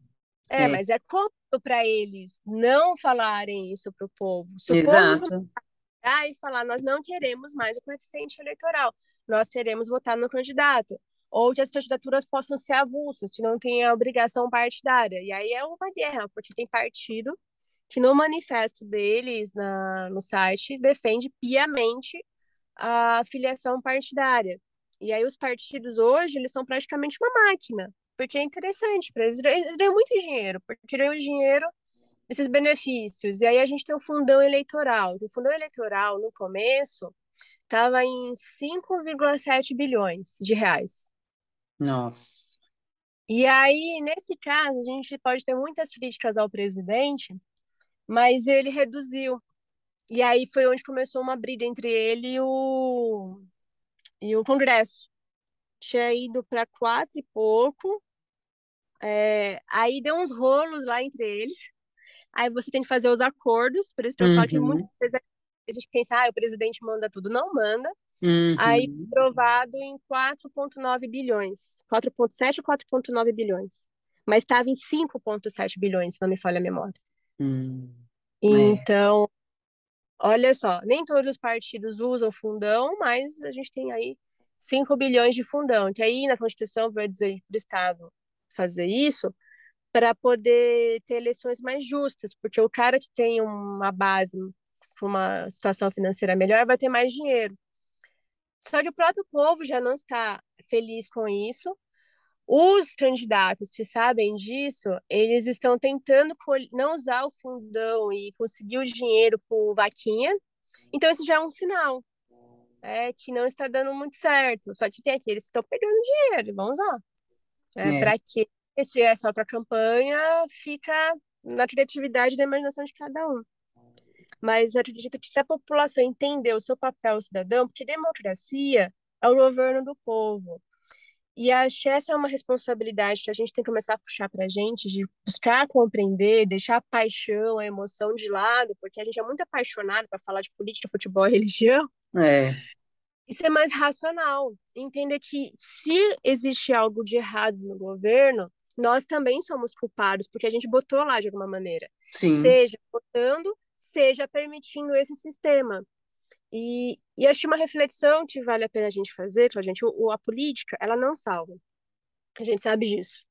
É, é, mas é cômodo para eles não falarem isso para o povo. Se Exato. e falar, nós não queremos mais o coeficiente eleitoral, nós queremos votar no candidato. Ou que as candidaturas possam ser avulsas, que não tenha obrigação partidária. E aí é uma guerra, porque tem partido que no manifesto deles, na, no site, defende piamente a filiação partidária. E aí os partidos hoje, eles são praticamente uma máquina porque é interessante para eles. Eles ganham muito dinheiro, porque ganham dinheiro desses benefícios. E aí a gente tem o fundão eleitoral. O fundão eleitoral, no começo, estava em 5,7 bilhões de reais. Nossa. E aí, nesse caso, a gente pode ter muitas críticas ao presidente, mas ele reduziu. E aí foi onde começou uma briga entre ele e o, e o Congresso. Tinha ido para quatro e pouco, é, aí deu uns rolos lá entre eles. Aí você tem que fazer os acordos, por isso que eu uhum. falo que uhum. muitas vezes a gente pensa, ah, o presidente manda tudo. Não manda. Uhum. Aí aprovado em 4,9 bilhões. 4,7 ou 4,9 bilhões. Mas estava em 5,7 bilhões, se não me falha a memória. Uhum. Então, é. olha só, nem todos os partidos usam fundão, mas a gente tem aí 5 bilhões de fundão, que aí na Constituição vai dizer para o Estado fazer isso para poder ter eleições mais justas, porque o cara que tem uma base, uma situação financeira melhor, vai ter mais dinheiro. Só que o próprio povo já não está feliz com isso. Os candidatos que sabem disso, eles estão tentando não usar o fundão e conseguir o dinheiro por vaquinha. Então, isso já é um sinal é, que não está dando muito certo. Só que tem aqueles que estão pegando dinheiro, vão usar. É, é. Para que se é só para campanha, fica na criatividade da imaginação de cada um. Mas acredito que se a população entender o seu papel cidadão, porque democracia é o governo do povo. E acho que essa é uma responsabilidade que a gente tem que começar a puxar para a gente, de buscar compreender, deixar a paixão, a emoção de lado, porque a gente é muito apaixonado para falar de política, futebol e religião. É e ser mais racional. Entender que se existe algo de errado no governo, nós também somos culpados, porque a gente botou lá de alguma maneira. Sim. Seja votando, seja permitindo esse sistema. E, e acho uma reflexão que vale a pena a gente fazer, que a gente, o, a política, ela não salva. A gente sabe disso.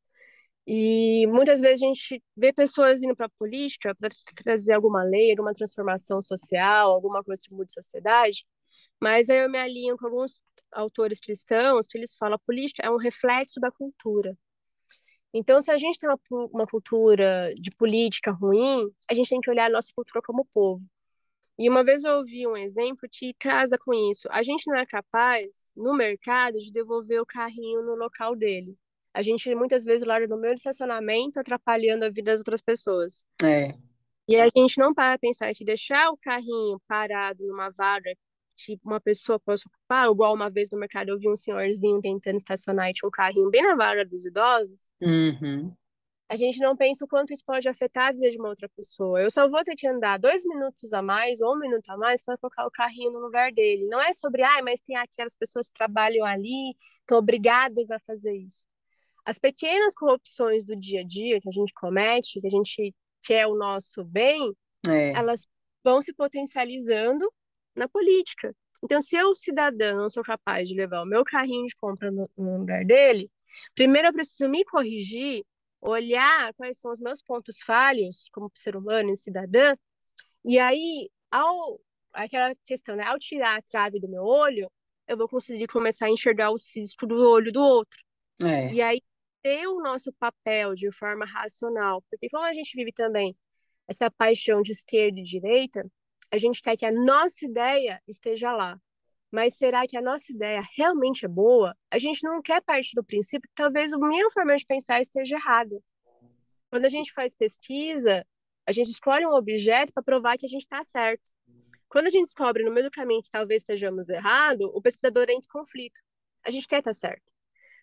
E muitas vezes a gente vê pessoas indo para a política para trazer alguma lei, alguma transformação social, alguma coisa que mude a sociedade, mas aí eu me alinho com alguns autores cristãos que eles falam a política é um reflexo da cultura. Então, se a gente tem uma, uma cultura de política ruim, a gente tem que olhar a nossa cultura como povo. E uma vez eu ouvi um exemplo que casa com isso. A gente não é capaz, no mercado, de devolver o carrinho no local dele. A gente muitas vezes larga no meio do estacionamento, atrapalhando a vida das outras pessoas. É. E a gente não para pensar que deixar o carrinho parado numa vaga que uma pessoa possa ocupar, igual uma vez no mercado eu vi um senhorzinho tentando estacionar e tinha um carrinho bem na vaga dos idosos, Uhum. A gente não pensa o quanto isso pode afetar a vida de uma outra pessoa. Eu só vou ter que andar dois minutos a mais ou um minuto a mais para colocar o carrinho no lugar dele. Não é sobre, ai, mas tem aquelas pessoas que trabalham ali, estão obrigadas a fazer isso. As pequenas corrupções do dia a dia que a gente comete, que a gente quer o nosso bem, É. elas vão se potencializando na política. Então, se eu, cidadã, não sou capaz de levar o meu carrinho de compra no, no lugar dele, primeiro eu preciso me corrigir, olhar quais são os meus pontos falhos como ser humano e cidadã, e aí, ao aquela questão, né, ao tirar a trave do meu olho, eu vou conseguir começar a enxergar o cisco do olho do outro. É. E aí ter o nosso papel de forma racional, porque como a gente vive também essa paixão de esquerda e direita, a gente quer que a nossa ideia esteja lá. Mas será que a nossa ideia realmente é boa? A gente não quer partir do princípio que talvez a minha forma de pensar esteja errada. Quando a gente faz pesquisa, a gente escolhe um objeto para provar que a gente está certo. Quando a gente descobre no meio do caminho que talvez estejamos errado, o pesquisador entra em conflito. A gente quer estar certo.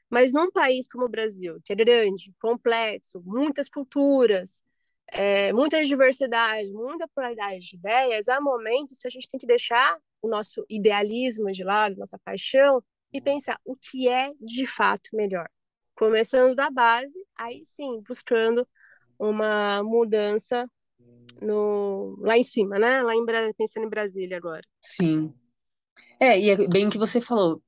Mas num país como o Brasil, que é grande, complexo, muitas culturas, é, muita diversidade, muita pluralidade de ideias, há momentos que a gente tem que deixar o nosso idealismo de lado, nossa paixão, e pensar o que é de fato melhor. Começando da base, aí sim, buscando uma mudança no, lá em cima, né? Lá em pensando em Brasília agora. Sim. É, e é bem que você falou,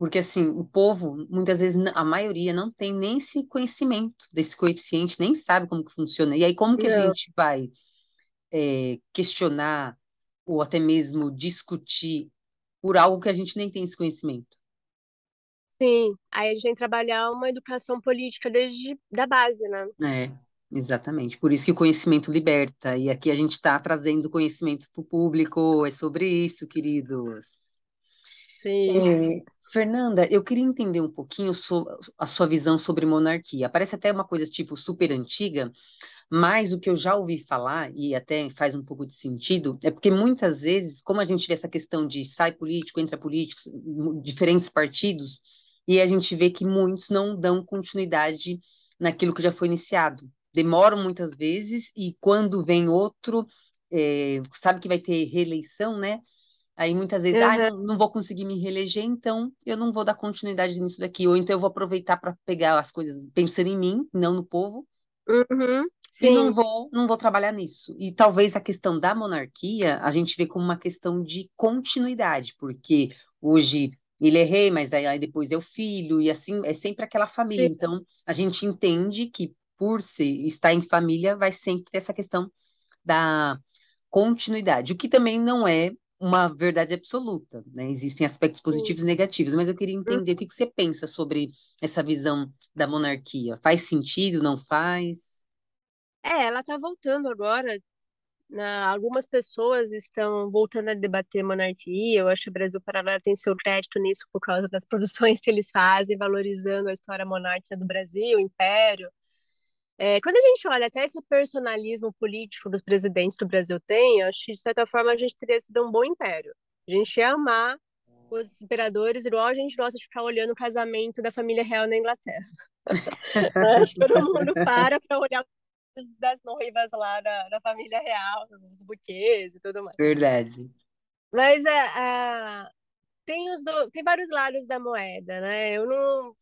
porque assim, o povo, muitas vezes, a maioria não tem nem esse conhecimento desse coeficiente, nem sabe como que funciona. E aí, como que a Não. gente vai é, questionar ou até mesmo discutir por algo que a gente nem tem esse conhecimento? Sim, aí a gente tem que trabalhar uma educação política desde da base, né? É, exatamente. Por isso que o conhecimento liberta. E aqui a gente está trazendo conhecimento para o público. É sobre isso, queridos. Sim. É, Fernanda, eu queria entender um pouquinho so- a sua visão sobre monarquia. Parece até uma coisa tipo super antiga, mas o que eu já ouvi falar, e até faz um pouco de sentido, é porque muitas vezes, como a gente vê essa questão de sai político, entra políticos, mu- diferentes partidos, e a gente vê que muitos não dão continuidade naquilo que já foi iniciado. Demoram muitas vezes, e quando vem outro, é, sabe que vai ter reeleição, né? Aí muitas vezes, ah, Aham. não, não vou conseguir me reeleger, então eu não vou dar continuidade nisso daqui. Ou então eu vou aproveitar para pegar as coisas pensando em mim, não no povo, Uhum. e não Sim, vou, não vou trabalhar nisso. E talvez a questão da monarquia a gente vê como uma questão de continuidade, porque hoje ele é rei, mas aí, aí depois é o filho, e assim é sempre aquela família. sim, Então a gente entende que por ser, estar em família vai sempre ter essa questão da continuidade, o que também não é uma verdade absoluta, né? Existem aspectos sim. positivos e negativos, mas eu queria entender o que que você pensa sobre essa visão da monarquia. Faz sentido, não faz? É, ela tá voltando agora. né? algumas pessoas estão voltando a debater monarquia. Eu acho que o Brasil Paralelo tem seu crédito nisso por causa das produções que eles fazem, valorizando a história monárquica do Brasil, o Império. É, quando a gente olha até esse personalismo político dos presidentes que o Brasil tem, eu acho que, de certa forma, a gente teria sido um bom império. A gente ia amar os imperadores igual a gente gosta de ficar olhando o casamento da família real na Inglaterra. Que todo mundo para para olhar os das noivas lá da, da família real, os buquês e tudo mais. Verdade. Mas é, é, tem, os do- tem vários lados da moeda, né? Eu não.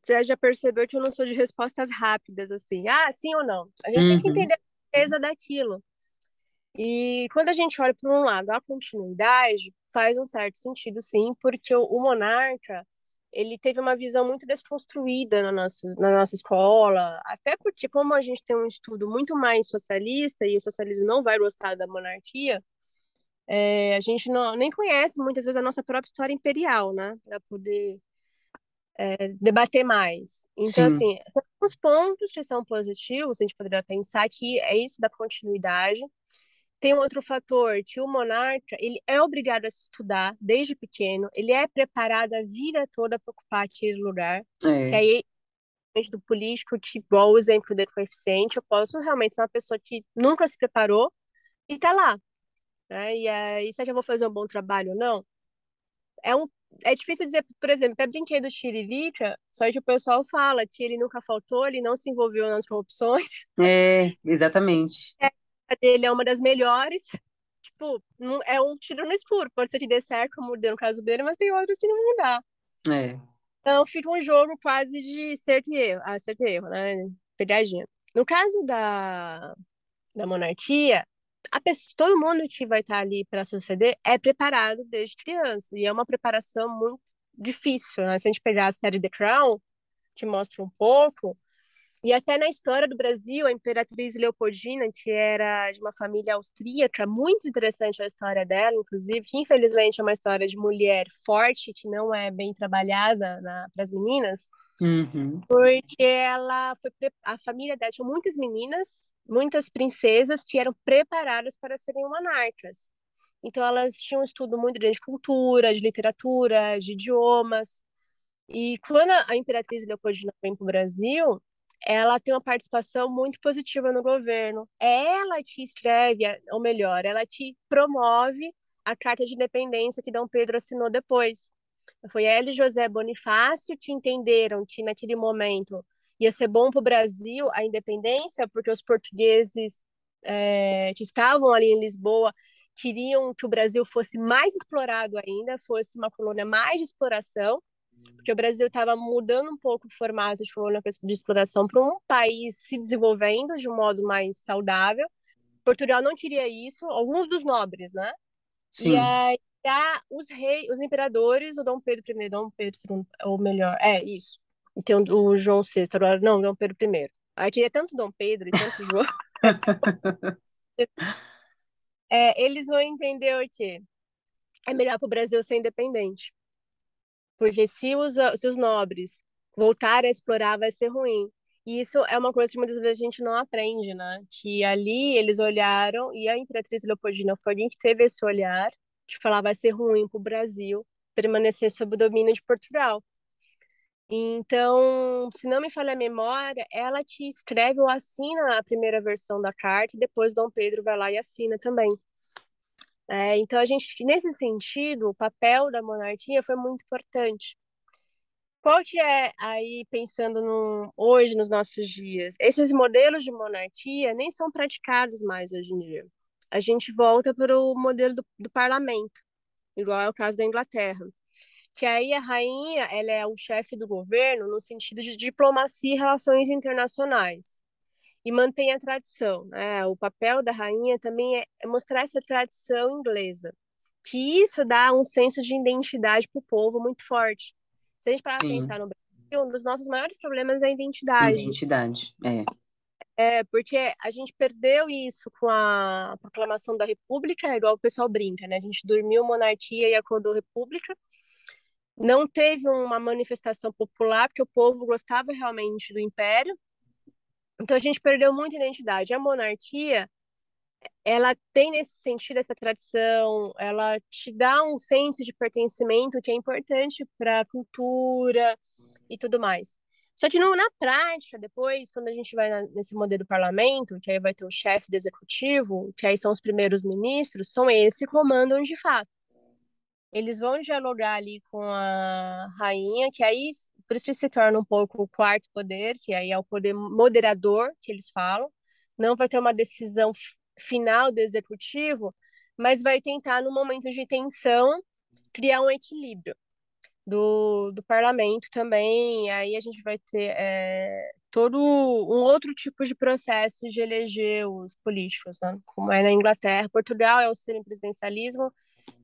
Você já percebeu que eu não sou de respostas rápidas, assim. Ah, sim ou não? A gente tem que Uhum. entender a beleza daquilo. E quando a gente olha por um lado, a continuidade faz um certo sentido, sim, porque o, o monarca ele teve uma visão muito desconstruída na nossa, na nossa escola, até porque como a gente tem um estudo muito mais socialista e o socialismo não vai gostar da monarquia, é, a gente não, nem conhece muitas vezes a nossa própria história imperial, né, para poder é, debater mais. Então, Sim, assim, os pontos que são positivos, a gente poderia pensar que é isso da continuidade, tem um outro fator, que o monarca, ele é obrigado a estudar desde pequeno, ele é preparado a vida toda para ocupar aquele lugar, que é. aí, do político, que igual o exemplo do coeficiente, eu posso realmente ser uma pessoa que nunca se preparou, e tá lá. Né? E aí, será que eu vou fazer um bom trabalho ou não? É, um, é difícil dizer, por exemplo, até brinquedo do Tiririca, só que o pessoal fala que ele nunca faltou, ele não se envolveu nas corrupções. É, exatamente. É, a dele é uma das melhores. Tipo, é um tiro no escuro. Pode ser que dê certo, como deu no caso dele, mas tem outros que não vão dar. É. Então fica um jogo quase de certo e erro, ah, certo e erro, né? Pegadinha. No caso da, da monarquia, a pessoa, todo mundo que vai estar ali para suceder é preparado desde criança. E é uma preparação muito difícil, né? Se a gente pegar a série The Crown, que mostra um pouco, e até na história do Brasil, a Imperatriz Leopoldina, que era de uma família austríaca, muito interessante a história dela, inclusive, que infelizmente é uma história de mulher forte, que não é bem trabalhada para as meninas, Uhum. porque ela foi a família dela tinha muitas meninas, muitas princesas que eram preparadas para serem monarcas. Então elas tinham um estudo muito grande de cultura, de literatura, de idiomas. E quando a Imperatriz Leopoldina vem para o Brasil, ela tem uma participação muito positiva no governo. Ela te escreve, ou melhor, ela te promove a carta de independência que Dom Pedro assinou depois. Foi ela e José Bonifácio que entenderam que naquele momento ia ser bom para o Brasil a independência, porque os portugueses é, que estavam ali em Lisboa queriam que o Brasil fosse mais explorado ainda, fosse uma colônia mais de exploração porque o Brasil estava mudando um pouco o formato de colônia de exploração para um país se desenvolvendo de um modo mais saudável. Portugal não queria isso, alguns dos nobres, né? Sim. E aí os reis, os imperadores, o Dom Pedro I, Dom Pedro II, ou melhor, é isso. E tem o João VI, não, Dom Pedro I. Aí queria tanto Dom Pedro e tanto João. é, eles vão entender o quê? É melhor para o Brasil ser independente. Porque se os, se os nobres voltarem a explorar, vai ser ruim. E isso é uma coisa que muitas vezes a gente não aprende, né? Que ali eles olharam, e a Imperatriz Leopoldina foi alguém que teve esse olhar, de falar vai ser ruim para o Brasil permanecer sob o domínio de Portugal. Então, se não me falha a memória, ela te escreve ou assina a primeira versão da carta e depois Dom Pedro vai lá e assina também. É, então, a gente, nesse sentido, o papel da monarquia foi muito importante. Qual que é, aí, pensando no, hoje, nos nossos dias, esses modelos de monarquia nem são praticados mais hoje em dia. A gente volta para o modelo do, do parlamento, igual é o caso da Inglaterra. Que aí a rainha, ela é o chefe do governo no sentido de diplomacia e relações internacionais e mantém a tradição. Né? O papel da rainha também é mostrar essa tradição inglesa, que isso dá um senso de identidade para o povo muito forte. Se a gente parar para pensar no Brasil, um dos nossos maiores problemas é a identidade. Identidade, é. É, porque a gente perdeu isso com a proclamação da República, é igual o pessoal brinca, né? A gente dormiu monarquia e acordou República. Não teve uma manifestação popular, porque o povo gostava realmente do Império, então a gente perdeu muita identidade. A monarquia, ela tem nesse sentido essa tradição, ela te dá um senso de pertencimento que é importante para a cultura e tudo mais. Só que não, na prática, depois, quando a gente vai na, nesse modelo do parlamento, que aí vai ter o chefe do executivo, que aí são os primeiros ministros, são eles que comandam de fato. Eles vão dialogar ali com a rainha, que aí por isso se torna um pouco o quarto poder, que aí é o poder moderador que eles falam. Não vai ter uma decisão final do executivo, mas vai tentar, no momento de tensão, criar um equilíbrio do, do parlamento também. Aí a gente vai ter é, todo um outro tipo de processo de eleger os políticos, né? como é na Inglaterra. Portugal é o semipresidencialismo,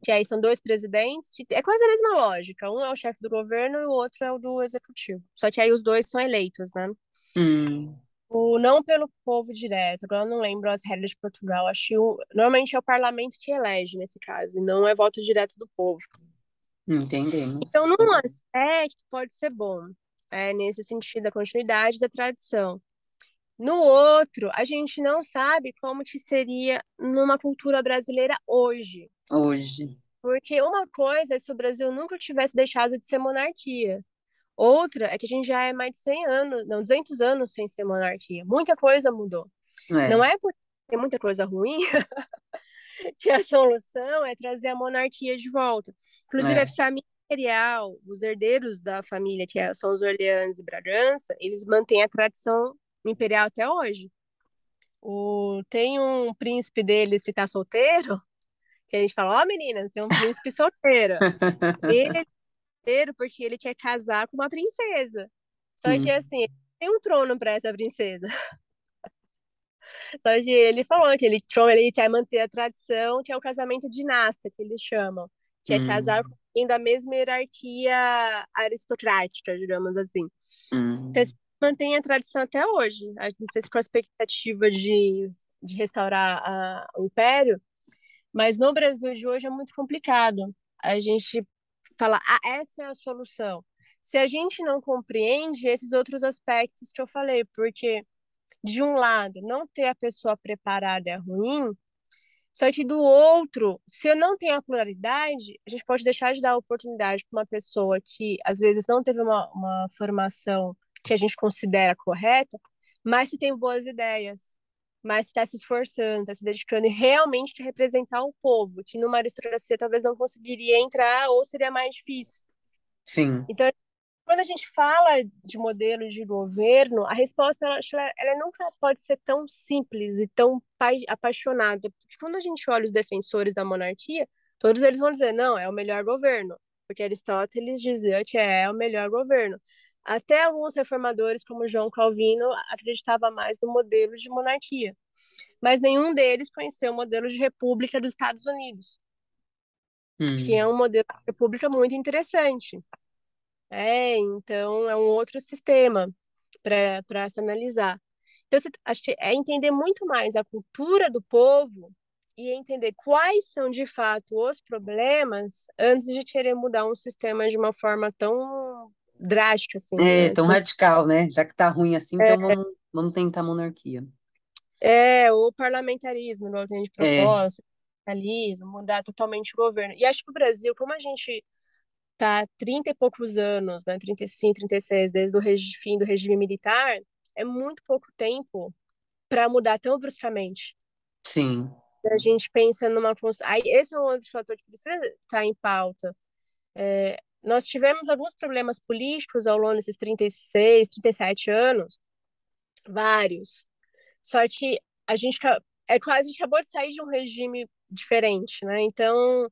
que aí são dois presidentes, é quase a mesma lógica. Um é o chefe do governo e o outro é o do executivo. Só que aí os dois são eleitos, né? Hum. O, não pelo povo direto, agora eu não lembro as regras de Portugal. Acho que o, normalmente é o parlamento que elege nesse caso, e não é voto direto do povo. Entendemos. Então, num aspecto, pode ser bom, é, nesse sentido da continuidade da tradição. No outro, a gente não sabe como que seria numa cultura brasileira hoje. Hoje. Porque uma coisa é se o Brasil nunca tivesse deixado de ser monarquia. Outra é que a gente já é mais de 100 anos, não, 200 anos sem ser monarquia. Muita coisa mudou. É. Não é porque tem muita coisa ruim, que a solução é trazer a monarquia de volta. Inclusive, É. a família imperial, os herdeiros da família, que é- são os Orleans e Bragança, eles mantêm a tradição imperial até hoje. O, tem um príncipe deles que está solteiro, que a gente fala, ó meninas, tem um príncipe solteiro. Ele é solteiro porque ele quer casar com uma princesa. Só que Hum. assim, tem um trono para essa princesa. Só que ele falou que ele, trono, ele quer manter a tradição, que é o casamento dinasta, que eles chamam. Que é Hum. casar alguém da mesma hierarquia aristocrática, digamos assim. Hum. Então, mantém a tradição até hoje. A- Não sei se com a expectativa de, de restaurar a- o império, mas no Brasil de hoje é muito complicado. A gente fala, ah, essa é a solução. Se a gente não compreende esses outros aspectos que eu falei, porque de um lado, não ter a pessoa preparada é ruim, só que do outro, se eu não tenho a pluralidade, a gente pode deixar de dar oportunidade para uma pessoa que às vezes não teve uma, uma formação que a gente considera correta, mas se tem boas ideias, mas está se esforçando, está se dedicando e realmente representar o povo, que numa aristocracia talvez não conseguiria entrar ou seria mais difícil. Sim. Então, quando a gente fala de modelo de governo, a resposta ela, ela, nunca pode ser tão simples e tão pai- apaixonada. Porque quando a gente olha os defensores da monarquia, todos eles vão dizer, não, é o melhor governo. Porque Aristóteles dizia que é o melhor governo. Até alguns reformadores, como João Calvino, acreditava mais no modelo de monarquia. Mas nenhum deles conheceu o modelo de república dos Estados Unidos, que é Hum. um modelo de república muito interessante. É, então é um outro sistema para para se analisar. Então, você, acho que é entender muito mais a cultura do povo e entender quais são de fato os problemas antes de querer mudar um sistema de uma forma tão drástica assim, É, né? tão radical, né? Já que tá ruim assim, é, então vamos, vamos tentar a monarquia. é o parlamentarismo, igual que a gente É, mudar totalmente o governo. E acho que o Brasil, como a gente tá há 30 e poucos anos, né, 35, 36, desde o fim do regime militar, é muito pouco tempo para mudar tão bruscamente. sim. A gente pensa numa. Aí, esse é um outro fator que precisa estar em pauta. É, nós tivemos alguns problemas políticos ao longo desses 36, 37 anos, vários. Só que a gente é quase a gente acabou de sair de um regime diferente, né? Então,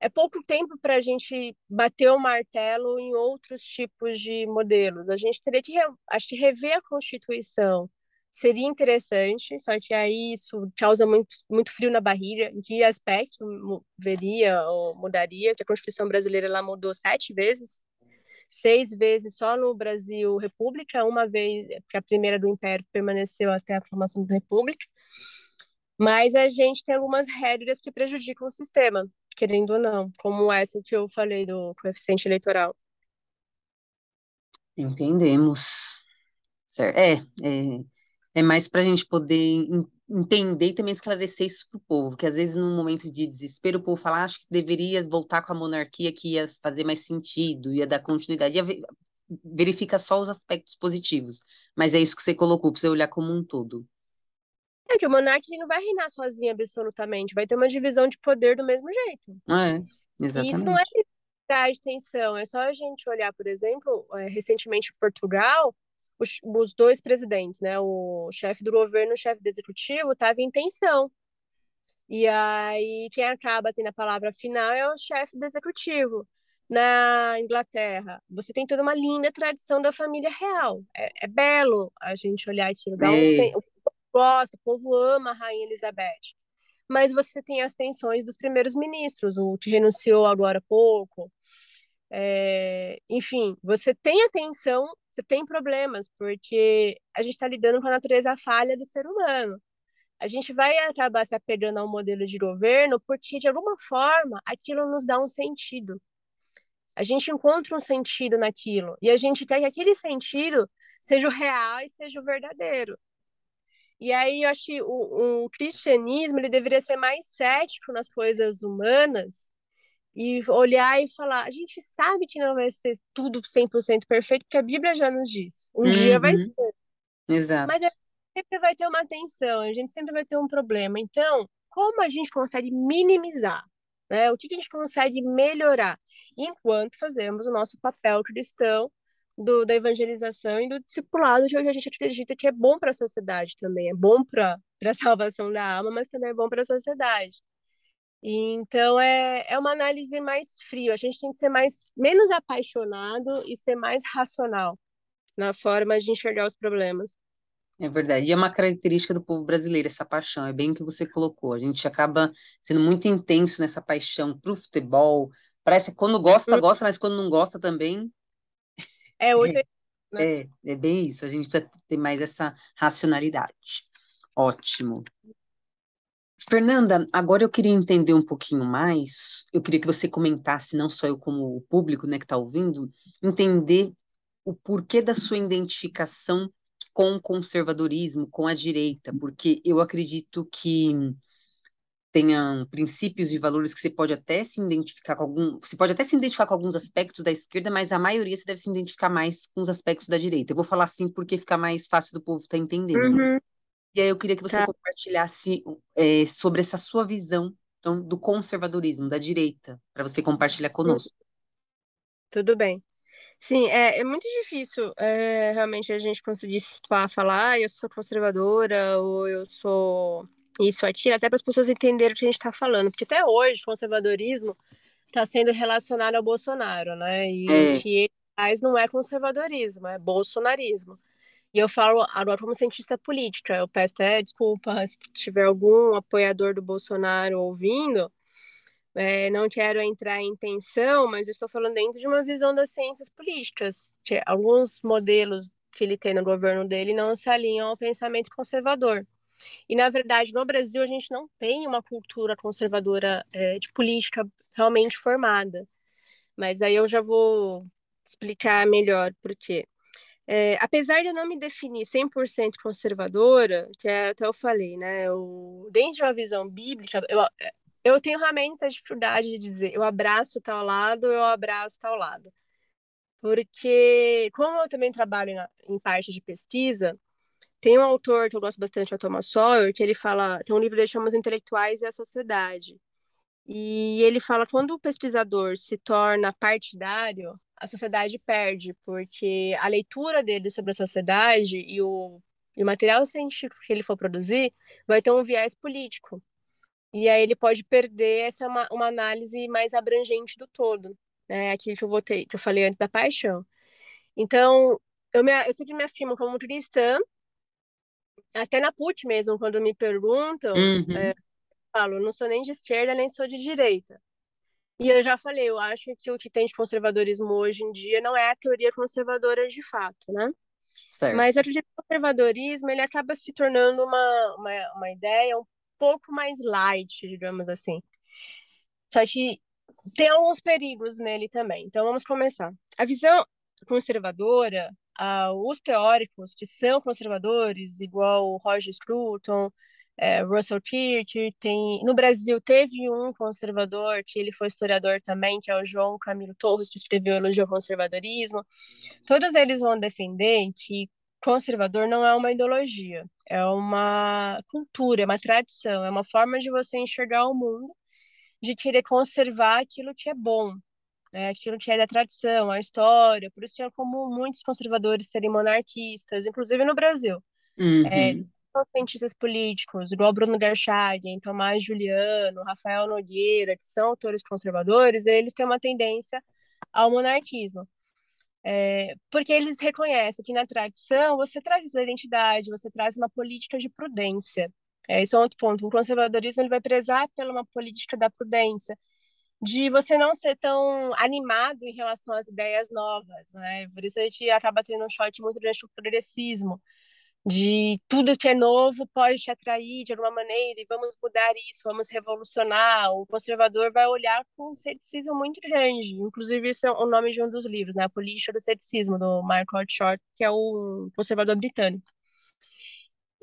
é pouco tempo para a gente bater o martelo em outros tipos de modelos. A gente teria que, acho que rever a Constituição seria interessante, só que aí isso causa muito, muito frio na barriga. Em que aspecto veria ou mudaria? Que a Constituição brasileira ela mudou sete vezes, seis vezes só no Brasil República, uma vez, porque a primeira do Império permaneceu até a formação da República. Mas a gente tem algumas regras que prejudicam o sistema, querendo ou não, como essa que eu falei do coeficiente eleitoral. Entendemos. Certo. É, é, é mais para a gente poder en- entender e também esclarecer isso para o povo, que às vezes num momento de desespero o povo fala, "Ah, acho que deveria voltar com a monarquia que ia fazer mais sentido, ia dar continuidade, ia ve- verifica só os aspectos positivos, mas é isso que você colocou, precisa olhar como um todo. É que o monarca ele não vai reinar sozinho absolutamente, vai ter uma divisão de poder do mesmo jeito. É, E isso não é exatamente. de tensão, é só a gente olhar, por exemplo, é, recentemente em Portugal, os, os dois presidentes, né, o chefe do governo e o chefe do executivo, estavam em tensão. E aí quem acaba tendo a palavra final é o chefe do executivo. Na Inglaterra, você tem toda uma linda tradição da família real. É, é belo a gente olhar aquilo, dá um Gosta, o povo ama a Rainha Elizabeth. Mas você tem as tensões dos primeiros ministros, o que renunciou agora há pouco. É, enfim, você tem a tensão, você tem problemas, porque a gente está lidando com a natureza falha do ser humano a gente vai acabar se apegando ao modelo de governo porque, de alguma forma, aquilo nos dá um sentido. A gente encontra um sentido naquilo. E a gente quer que aquele sentido seja o real e seja o verdadeiro. E aí eu acho que o, o cristianismo ele deveria ser mais cético nas coisas humanas e olhar e falar: a gente sabe que não vai ser tudo 100% perfeito, porque a Bíblia já nos diz. Um dia vai uhum, ser. exato. Mas a gente sempre vai ter uma tensão, a gente sempre vai ter um problema. Então, como a gente consegue minimizar, né? O que, que a gente consegue melhorar, enquanto fazemos o nosso papel cristão do, da evangelização e do discipulado, que hoje a gente acredita que é bom para a sociedade também, é bom para a salvação da alma, mas também é bom para a sociedade. Então é, é uma análise mais fria. A gente tem que ser mais menos apaixonado e ser mais racional na forma de enxergar os problemas. É verdade. E é uma característica do povo brasileiro essa paixão. É bem o que você colocou. A gente acaba sendo muito intenso nessa paixão pro futebol. Parece que quando gosta, gosta, mas quando não gosta também. É. É, é, é bem isso. A gente precisa ter mais essa racionalidade. Ótimo. Fernanda, agora eu queria entender um pouquinho mais. Eu queria que você comentasse, não só eu como o público, né, que está ouvindo, entender o porquê da sua identificação com o conservadorismo, com a direita, porque eu acredito que tenham princípios e valores que você pode até se identificar com algum, você pode até se identificar com alguns aspectos da esquerda, mas a maioria você deve se identificar mais com os aspectos da direita. Eu vou falar assim porque fica mais fácil do povo estar tá entendendo. Uhum. E aí eu queria que você tá. compartilhasse é, sobre essa sua visão então, do conservadorismo, da direita, para você compartilhar conosco. Tudo bem. Sim, é, é muito difícil é, realmente a gente conseguir situar, falar, ah, eu sou conservadora ou eu sou isso, aquilo, até para as pessoas entenderem o que a gente está falando, porque até hoje o conservadorismo está sendo relacionado ao Bolsonaro, né? E o que ele faz não é conservadorismo, é bolsonarismo. E eu falo agora como cientista política, eu peço até desculpa se tiver algum apoiador do Bolsonaro ouvindo, é, não quero entrar em tensão, mas estou falando dentro de uma visão das ciências políticas. Que alguns modelos que ele tem no governo dele não se alinham ao pensamento conservador. E, na verdade, no Brasil, a gente não tem uma cultura conservadora é, de política realmente formada. Mas aí eu já vou explicar melhor por quê. É, apesar de eu não me definir 100% conservadora, que é, até eu falei, né? Eu, dentro de uma visão bíblica, eu, eu tenho realmente essa dificuldade de dizer eu abraço tal lado, eu abraço tal lado. Porque, como eu também trabalho na, em parte de pesquisa, tem um autor que eu gosto bastante, o Thomas Sawyer, que ele fala, tem um livro que chama Os Intelectuais e a Sociedade. E ele fala quando o pesquisador se torna partidário, a sociedade perde, porque a leitura dele sobre a sociedade e o, e o material científico que ele for produzir vai ter um viés político. E aí ele pode perder essa uma, uma análise mais abrangente do todo, né? Aquilo que eu votei, que eu falei antes da paixão. Então, eu, me, eu sempre me afirmo como cristã, até na PUT mesmo, quando me perguntam, uhum. é, eu falo, não sou nem de esquerda, nem sou de direita. E eu já falei, eu acho que o que tem de conservadorismo hoje em dia não é a teoria conservadora de fato, né? Certo. Mas eu acredito que o conservadorismo ele acaba se tornando uma, uma, uma ideia um pouco mais light, digamos assim. Só que tem alguns perigos nele também. Então vamos começar. A visão conservadora, uh, os teóricos que são conservadores, igual Roger Scruton, é, Russell Kirk, tem no Brasil teve um conservador que ele foi historiador também, que é o João Camilo Torres, que escreveu Elogio ao Conservadorismo. Todos eles vão defender que conservador não é uma ideologia, é uma cultura, é uma tradição, é uma forma de você enxergar o mundo, de querer conservar aquilo que é bom, né? aquilo que é da tradição, a história. Por isso que é como muitos conservadores serem monarquistas, inclusive no Brasil. Uhum. É, cientistas políticos, igual Bruno Gershagin, Tomás Juliano, Rafael Nogueira, que são autores conservadores, eles têm uma tendência ao monarquismo. É, porque eles reconhecem que na tradição você traz essa identidade, você traz uma política de prudência. É, esse é outro ponto. O conservadorismo ele vai prezar pela uma política da prudência, de você não ser tão animado em relação às ideias novas, né? Por isso a gente acaba tendo um shot muito grande do progressismo, de tudo que é novo pode te atrair de alguma maneira e vamos mudar isso, vamos revolucionar. O conservador vai olhar com um ceticismo muito grande. Inclusive, isso é o nome de um dos livros, né? A Política do Ceticismo, do Michael Short, que é o conservador britânico.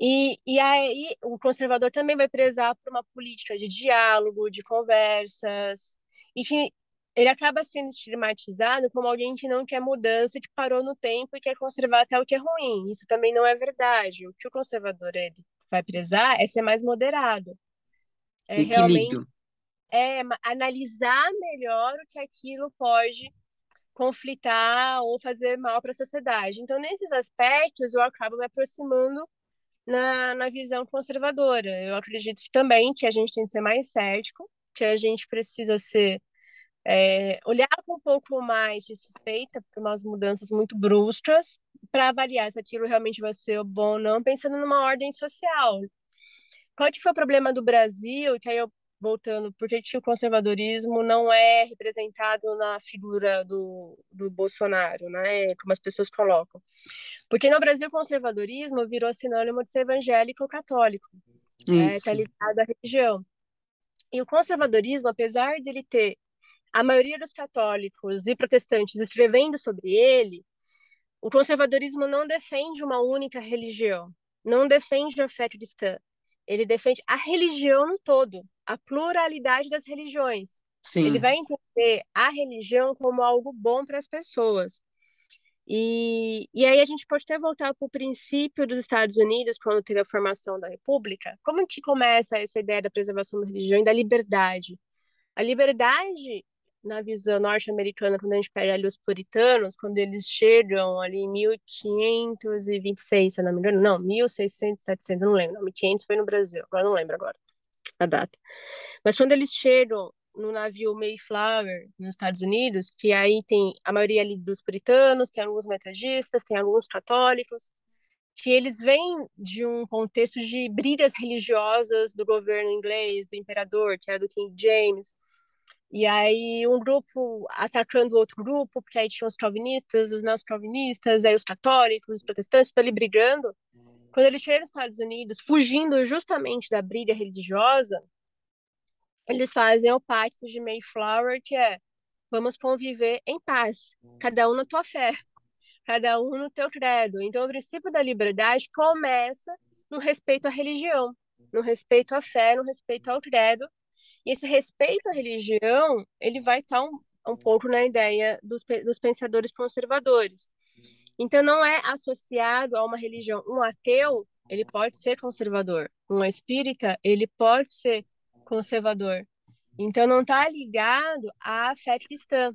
E, e aí, o conservador também vai prezar por uma política de diálogo, de conversas, enfim, ele acaba sendo estigmatizado como alguém que não quer mudança, que parou no tempo e quer conservar até o que é ruim. Isso também não é verdade. O que o conservador ele vai prezar é ser mais moderado. É, Equilíbrio. É analisar melhor o que aquilo pode conflitar ou fazer mal para a sociedade. Então, nesses aspectos, eu acabo me aproximando na, na visão conservadora. Eu acredito que também que a gente tem que ser mais cético, que a gente precisa ser é, olhar com um pouco mais de suspeita para umas mudanças muito bruscas para avaliar se aquilo realmente vai ser bom ou não, pensando numa ordem social. Qual que foi o problema do Brasil? Que aí eu voltando, por que, o conservadorismo não é representado na figura do, do Bolsonaro, né? Como as pessoas colocam. Porque no Brasil o conservadorismo virou sinônimo de ser evangélico ou católico. Está é, ligado à religião. E o conservadorismo, apesar dele ter a maioria dos católicos e protestantes escrevendo sobre ele, o conservadorismo não defende uma única religião, não defende a fé cristã. Ele defende a religião no todo, a pluralidade das religiões. Sim. Ele vai entender a religião como algo bom para as pessoas. E, e aí a gente pode até voltar para o princípio dos Estados Unidos, quando teve a formação da República. Como que começa essa ideia da preservação da religião e da liberdade? A liberdade na visão norte-americana, quando a gente pega ali os puritanos, quando eles chegam ali em 1526, se eu não me engano, não, 1600, 700, não lembro, não, 1500 foi no Brasil, agora não lembro agora a data. Mas quando eles chegam no navio Mayflower, nos Estados Unidos, que aí tem a maioria ali dos puritanos, tem alguns metodistas, tem alguns católicos, que eles vêm de um contexto de brigas religiosas do governo inglês, do imperador, que era do King James, e aí um grupo atacando outro grupo, porque aí tinha os calvinistas, os neocalvinistas, aí os católicos, os protestantes, tudo ali brigando. Quando ele chega nos Estados Unidos, fugindo justamente da briga religiosa, eles fazem o pacto de Mayflower, que é vamos conviver em paz, cada um na tua fé, cada um no teu credo. Então, o princípio da liberdade começa no respeito à religião, no respeito à fé, no respeito ao credo, e esse respeito à religião, ele vai estar um, um pouco na ideia dos, dos pensadores conservadores. Então, não é associado a uma religião. Um ateu, ele pode ser conservador. Um espírita, ele pode ser conservador. Então, não está ligado à fé cristã.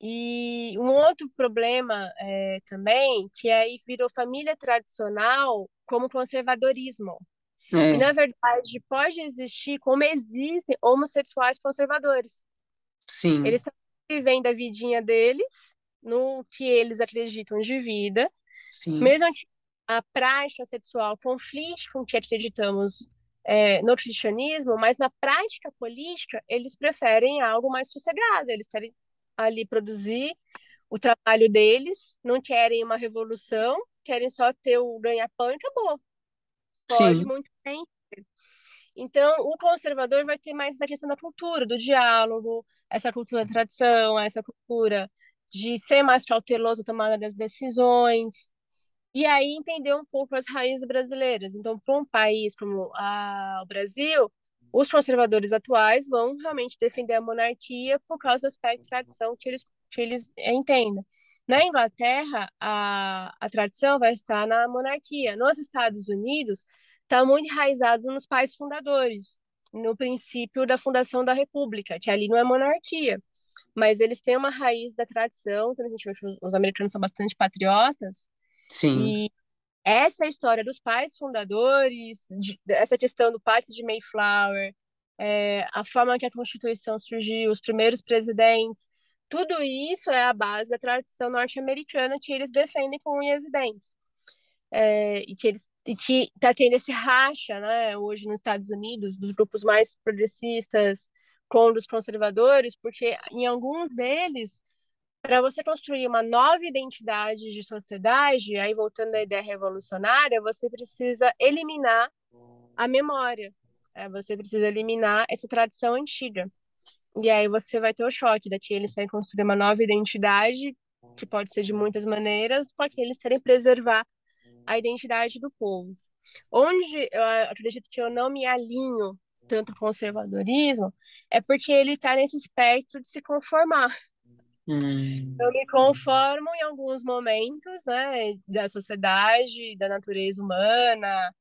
E um outro problema é, também, que aí virou família tradicional como conservadorismo. É. E, na verdade, pode existir, como existem, homossexuais conservadores. Sim. Eles estão vivendo a vidinha deles, no que eles acreditam de vida. Sim. Mesmo que a prática sexual conflite com o que acreditamos é, no cristianismo, mas na prática política, eles preferem algo mais sossegado. Eles querem ali produzir o trabalho deles, não querem uma revolução, querem só ter o ganha-pão e acabou. Pode Sim. muito bem. Então, o conservador vai ter mais essa questão da cultura, do diálogo, essa cultura da tradição, essa cultura de ser mais cauteloso na tomada das decisões. E aí entender um pouco as raízes brasileiras. Então, para um país como a, o Brasil, os conservadores atuais vão realmente defender a monarquia por causa do aspecto de tradição que eles, que eles entendem. Na Inglaterra, a, a tradição vai estar na monarquia. Nos Estados Unidos, está muito enraizado nos pais fundadores, no princípio da fundação da República, que ali não é monarquia, mas eles têm uma raiz da tradição. Então a gente vê os americanos são bastante patriotas. Sim. E essa história dos pais fundadores, de, essa questão do Pacto de Mayflower, é, a forma que a Constituição surgiu, os primeiros presidentes, tudo isso é a base da tradição norte-americana que eles defendem com unhas e dentes. É, e que eles e que está tendo esse racha, né, hoje nos Estados Unidos, dos grupos mais progressistas com os conservadores, porque em alguns deles, para você construir uma nova identidade de sociedade, aí voltando à ideia revolucionária, você precisa eliminar a memória, né? você precisa eliminar essa tradição antiga. E aí você vai ter o choque daqui eles querem construir uma nova identidade, que pode ser de muitas maneiras, porque eles querem preservar a identidade do povo. Onde eu acredito que eu não me alinho tanto com o conservadorismo é porque ele está nesse espectro de se conformar. Hum. Eu me conformo em alguns momentos, né, da sociedade, da natureza humana,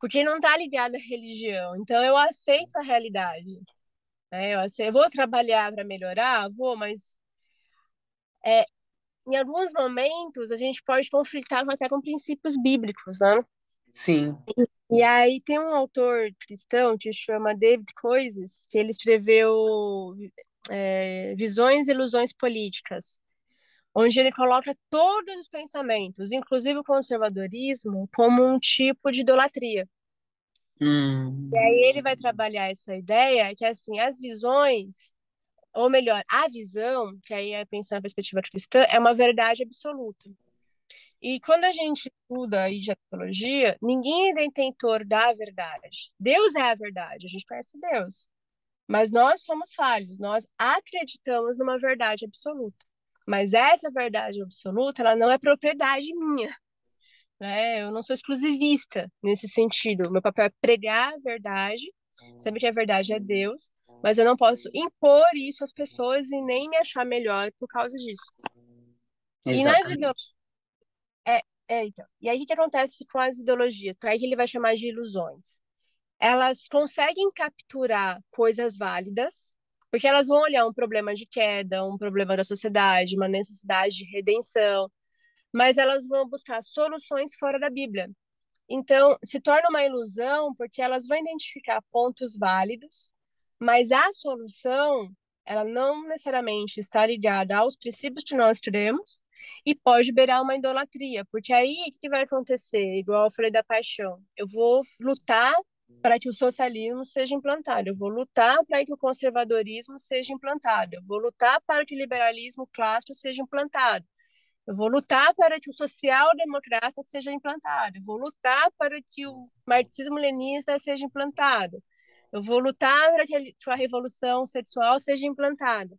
porque não está ligado à religião. Então eu aceito a realidade. Né? Eu, aceito, vou trabalhar para melhorar, vou, mas é, em alguns momentos a gente pode conflitar até com princípios bíblicos, né? Sim. E aí tem um autor cristão que chama David Coises, que ele escreveu é, Visões e Ilusões Políticas, onde ele coloca todos os pensamentos, inclusive o conservadorismo, como um tipo de idolatria. Hum. E aí ele vai trabalhar essa ideia que assim as visões, ou melhor, a visão, que aí é pensar na perspectiva cristã, é uma verdade absoluta. E quando a gente estuda a teologia, ninguém é detentor da verdade. Deus é a verdade, a gente conhece Deus. Mas nós somos falhos, nós acreditamos numa verdade absoluta. Mas essa verdade absoluta, ela não é propriedade minha. Né? Eu não sou exclusivista nesse sentido. Meu papel é pregar a verdade, saber que a verdade é Deus, mas eu não posso impor isso às pessoas e nem me achar melhor por causa disso. Exatamente. E nas ideologias é, é, então. E aí o que acontece com as ideologias? Aí que ele vai chamar de ilusões. Elas conseguem capturar coisas válidas, porque elas vão olhar um problema de queda, um problema da sociedade, uma necessidade de redenção, mas elas vão buscar soluções fora da Bíblia. Então, se torna uma ilusão porque elas vão identificar pontos válidos, mas a solução, ela não necessariamente está ligada aos princípios que nós cremos, e pode beirar uma idolatria, porque aí o que vai acontecer? Igual eu falei da paixão. Eu vou lutar para que o socialismo seja implantado, eu vou lutar para que o conservadorismo seja implantado, eu vou lutar para que o liberalismo clássico seja implantado, eu vou lutar para que o social-democrata seja implantado, eu vou lutar para que o marxismo-leninista seja implantado, eu vou lutar para que a revolução sexual seja implantada.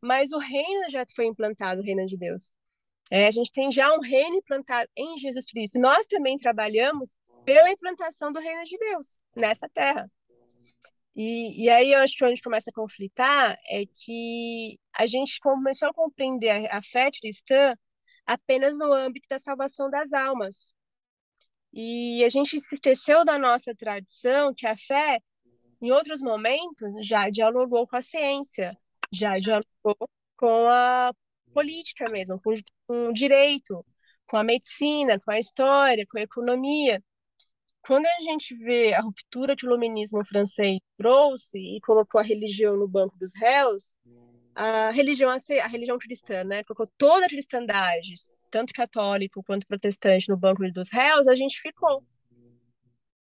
Mas o reino já foi implantado, o reino de Deus. É, a gente tem já um reino implantado em Jesus Cristo. Nós também trabalhamos pela implantação do reino de Deus nessa terra. E, e aí eu acho que onde começa a conflitar é que a gente começou a compreender a, a fé cristã apenas no âmbito da salvação das almas. E a gente se esqueceu da nossa tradição, que a fé, em outros momentos, já dialogou com a ciência, já dialogou com a política mesmo, com o direito, com a medicina, com a história, com a economia. Quando a gente vê a ruptura que o iluminismo francês trouxe e colocou a religião no banco dos réus, a religião, a religião cristã, né, colocou toda a cristandade, tanto católico quanto protestante, no banco dos réus, a gente ficou.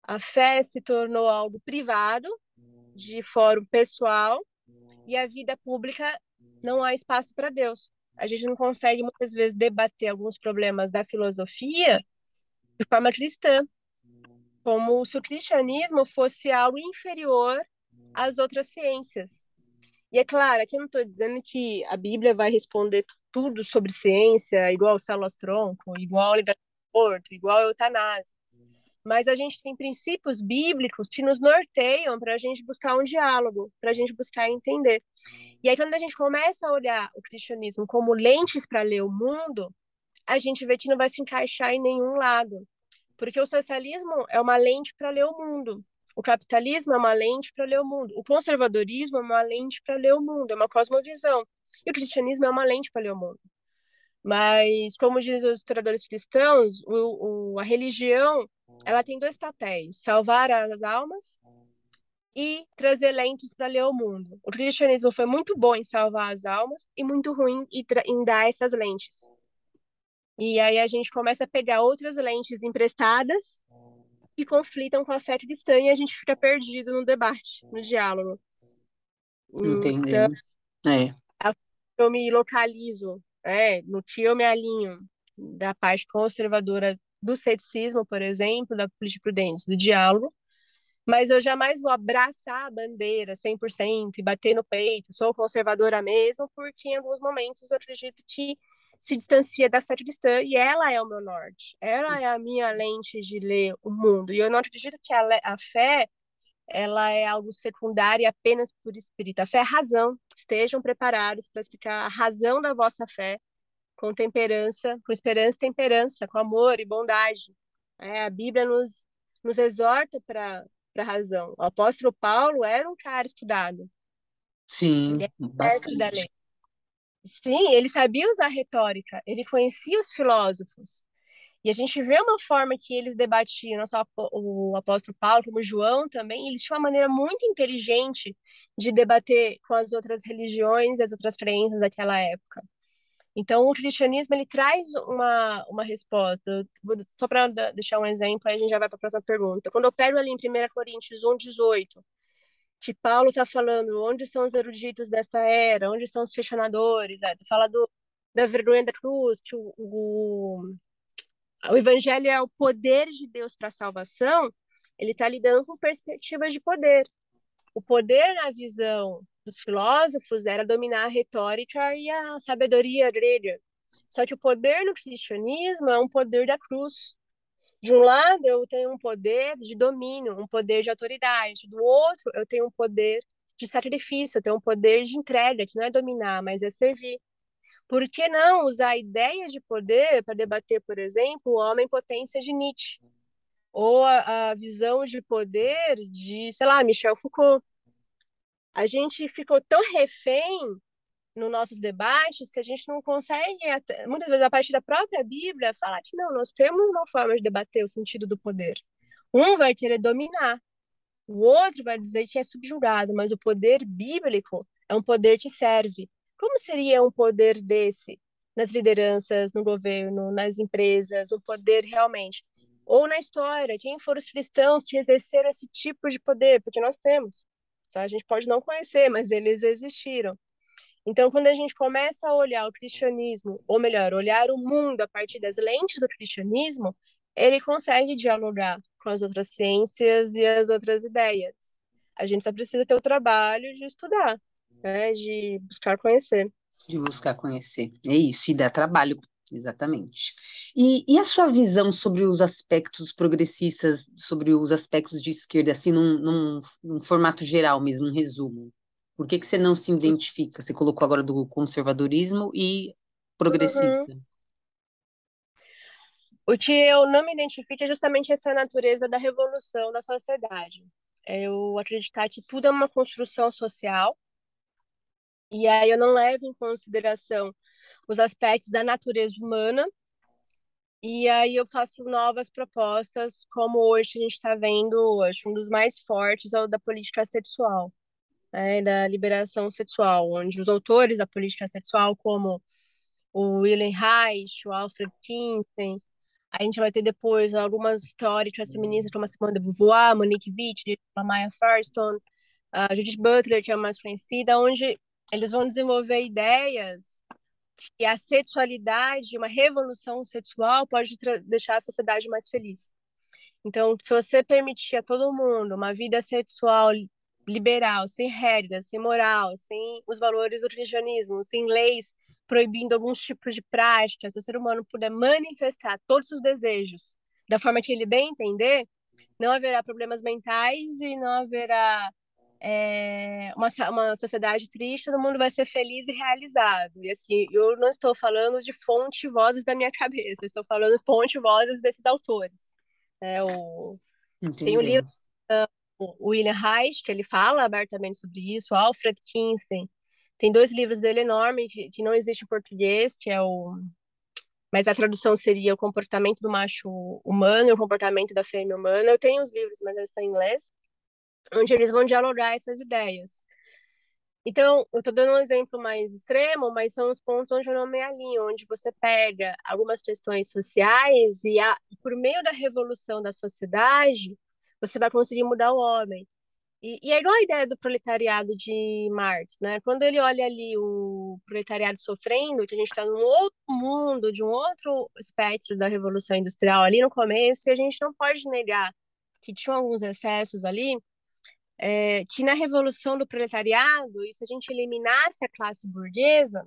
A fé se tornou algo privado, de fórum pessoal, e a vida pública não há espaço para Deus a gente não consegue muitas vezes debater alguns problemas da filosofia de forma cristã, como se o cristianismo fosse algo inferior às outras ciências. E é claro, aqui eu não estou dizendo que a Bíblia vai responder tudo sobre ciência, igual o Celos Tronco, igual o aborto, igual a eutanásia. Mas a gente tem princípios bíblicos que nos norteiam para a gente buscar um diálogo, para a gente buscar entender. E aí, quando a gente começa a olhar o cristianismo como lentes para ler o mundo, a gente vê que não vai se encaixar em nenhum lado. Porque o socialismo é uma lente para ler o mundo. O capitalismo é uma lente para ler o mundo. O conservadorismo é uma lente para ler o mundo, é uma cosmovisão. E o cristianismo é uma lente para ler o mundo. Mas, como dizem os historiadores cristãos, o, o, a religião ela tem dois papéis: salvar as almas e trazer lentes para ler o mundo. O cristianismo foi muito bom em salvar as almas e muito ruim em dar essas lentes. E aí a gente começa a pegar outras lentes emprestadas que conflitam com a fé cristã e a gente fica perdido no debate, no diálogo. Entendemos. Então, é. Eu me localizo, é, no que eu me alinho da parte conservadora do ceticismo, por exemplo, da política prudência, do diálogo, mas eu jamais vou abraçar a bandeira 100% e bater no peito, sou conservadora mesmo, porque em alguns momentos eu acredito que se distancia da fé cristã e ela é o meu norte, ela é a minha lente de ler o mundo. E eu não acredito que a, a fé ela é algo secundário apenas por espírito. A fé é razão. Estejam preparados para explicar a razão da vossa fé com temperança, com esperança e temperança, com amor e bondade. É, a Bíblia nos nos exorta para a razão. O apóstolo Paulo era um cara estudado. Sim, ele bastante. Da lei. Sim, ele sabia usar retórica, ele conhecia os filósofos. E a gente vê uma forma que eles debatiam, não só o apóstolo Paulo, como João também, eles tinham uma maneira muito inteligente de debater com as outras religiões as outras crenças daquela época. Então, o cristianismo ele traz uma, uma resposta. Só para deixar um exemplo, aí a gente já vai para a próxima pergunta. Quando eu pego ali em 1 Coríntios 1, 18, que Paulo está falando onde estão os eruditos desta era, onde estão os questionadores, é, fala do, da vergonha da cruz, que o, o, o evangelho é o poder de Deus para a salvação, ele está lidando com perspectivas de poder. O poder na visão dos filósofos era dominar a retórica e a sabedoria grega. Só que o poder no cristianismo é um poder da cruz. De um lado, eu tenho um poder de domínio, um poder de autoridade. Do outro, eu tenho um poder de sacrifício, eu tenho um poder de entrega, que não é dominar, mas é servir. Por que não usar ideias de poder para debater, por exemplo, o homem-potência de Nietzsche? Ou a, a, visão de poder de, sei lá, Michel Foucault? A gente ficou tão refém nos nossos debates que a gente não consegue, muitas vezes, a partir da própria Bíblia, falar que não, nós temos uma forma de debater o sentido do poder. Um vai querer dominar, o outro vai dizer que é subjugado, mas o poder bíblico é um poder que serve. Como seria um poder desse nas lideranças, no governo, nas empresas, um poder realmente? Ou na história, quem foram os cristãos que exerceram esse tipo de poder? Porque nós temos. Só a gente pode não conhecer, mas eles existiram. Então, quando a gente começa a olhar o cristianismo, ou melhor, olhar o mundo a partir das lentes do cristianismo, ele consegue dialogar com as outras ciências e as outras ideias. A gente só precisa ter o trabalho de estudar né, de buscar conhecer. De buscar conhecer, é isso, e dá trabalho, exatamente. E, e a sua visão sobre os aspectos progressistas, sobre os aspectos de esquerda, assim, num, num, num formato geral mesmo, um resumo? Por que, que você não se identifica? Você colocou agora do conservadorismo e progressista. Uhum. O que eu não me identifico é justamente essa natureza da revolução da sociedade. Eu acreditar que tudo é uma construção social e aí eu não levo em consideração os aspectos da natureza humana. E aí eu faço novas propostas, como hoje a gente está vendo, acho um dos mais fortes é o da política sexual, né, da liberação sexual, onde os autores da política sexual, como o William Reich, o Alfred Kinsey, a gente vai ter depois algumas teóricas feministas como a Simone de Beauvoir, Monique Witt, a Maya Firestone, a Judith Butler, que é a mais conhecida, onde eles vão desenvolver ideias que a sexualidade, uma revolução sexual pode deixar a sociedade mais feliz. Então, se você permitir a todo mundo uma vida sexual liberal, sem regras, sem moral, sem os valores do cristianismo, sem leis proibindo alguns tipos de práticas, se o ser humano puder manifestar todos os desejos da forma que ele bem entender, não haverá problemas mentais e não haverá é, uma, uma sociedade triste, todo mundo vai ser feliz e realizado. E assim, eu não estou falando de fonte vozes da minha cabeça, eu estou falando fonte vozes desses autores. É, o, tem o livro o William Reich, que ele fala abertamente sobre isso, Alfred Kinsey. Tem dois livros dele enormes, que, que não existe em português, que é o mas a tradução seria o comportamento do macho humano e o comportamento da fêmea humana. Eu tenho os livros, mas eles estão em inglês onde eles vão dialogar essas ideias. Então, eu estou dando um exemplo mais extremo, mas são os pontos onde eu não me alinho, onde você pega algumas questões sociais e, a, por meio da revolução da sociedade, você vai conseguir mudar o homem. E, e é igual a ideia do proletariado de Marx, né? Quando ele olha ali o proletariado sofrendo, que a gente está num outro mundo, de um outro espectro da revolução industrial ali no começo, e a gente não pode negar que tinham alguns excessos ali, é, que na revolução do proletariado, e se a gente eliminasse a classe burguesa,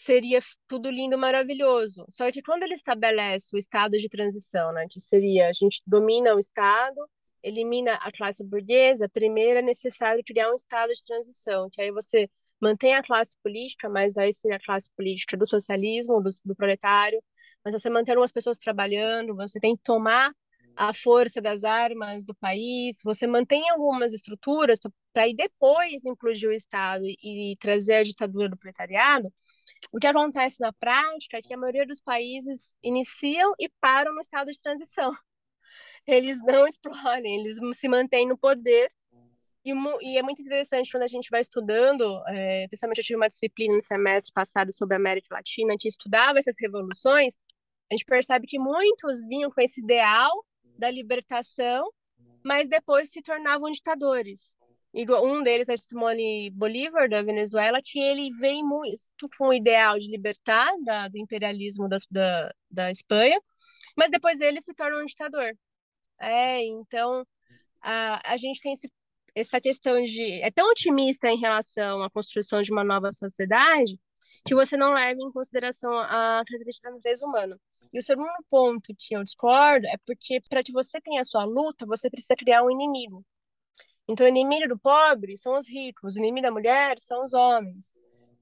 seria tudo lindo, maravilhoso. Só que quando ele estabelece o estado de transição, né, que seria a gente domina o estado, elimina a classe burguesa, primeiro é necessário criar um estado de transição, que aí você mantém a classe política, mas aí seria a classe política do socialismo, do, do proletário, mas você mantém algumas pessoas trabalhando, você tem que tomar a força das armas do país, você mantém algumas estruturas para aí depois incluir o Estado e, e trazer a ditadura do proletariado, o que acontece na prática é que a maioria dos países iniciam e param no estado de transição. Eles não explodem, eles se mantêm no poder. E, e é muito interessante quando a gente vai estudando, é, principalmente eu tive uma disciplina no semestre passado sobre a América Latina, que estudava essas revoluções, a gente percebe que muitos vinham com esse ideal da libertação, mas depois se tornavam ditadores. Um deles é Simone Bolívar, da Venezuela, que ele vem muito com o ideal de libertar da, do imperialismo da, da, da Espanha, mas depois ele se torna um ditador. É, então, a, a gente tem esse, essa questão de... É tão otimista em relação à construção de uma nova sociedade que você não leva em consideração a característica da natureza humana. E o segundo ponto que eu discordo é porque para que você tenha a sua luta, você precisa criar um inimigo. Então, o inimigo do pobre são os ricos, o inimigo da mulher são os homens.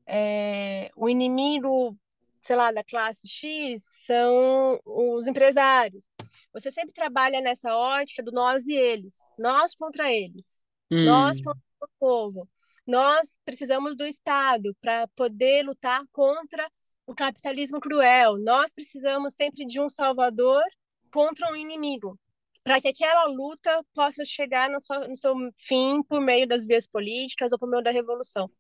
É, o inimigo, sei lá, da classe X são os empresários. Você sempre trabalha nessa ótica do nós e eles, nós contra eles, hum. nós contra o povo. Nós precisamos do Estado para poder lutar contra o capitalismo cruel. Nós precisamos sempre de um salvador contra um inimigo, para que aquela luta possa chegar no seu, no seu fim por meio das vias políticas ou por meio da revolução.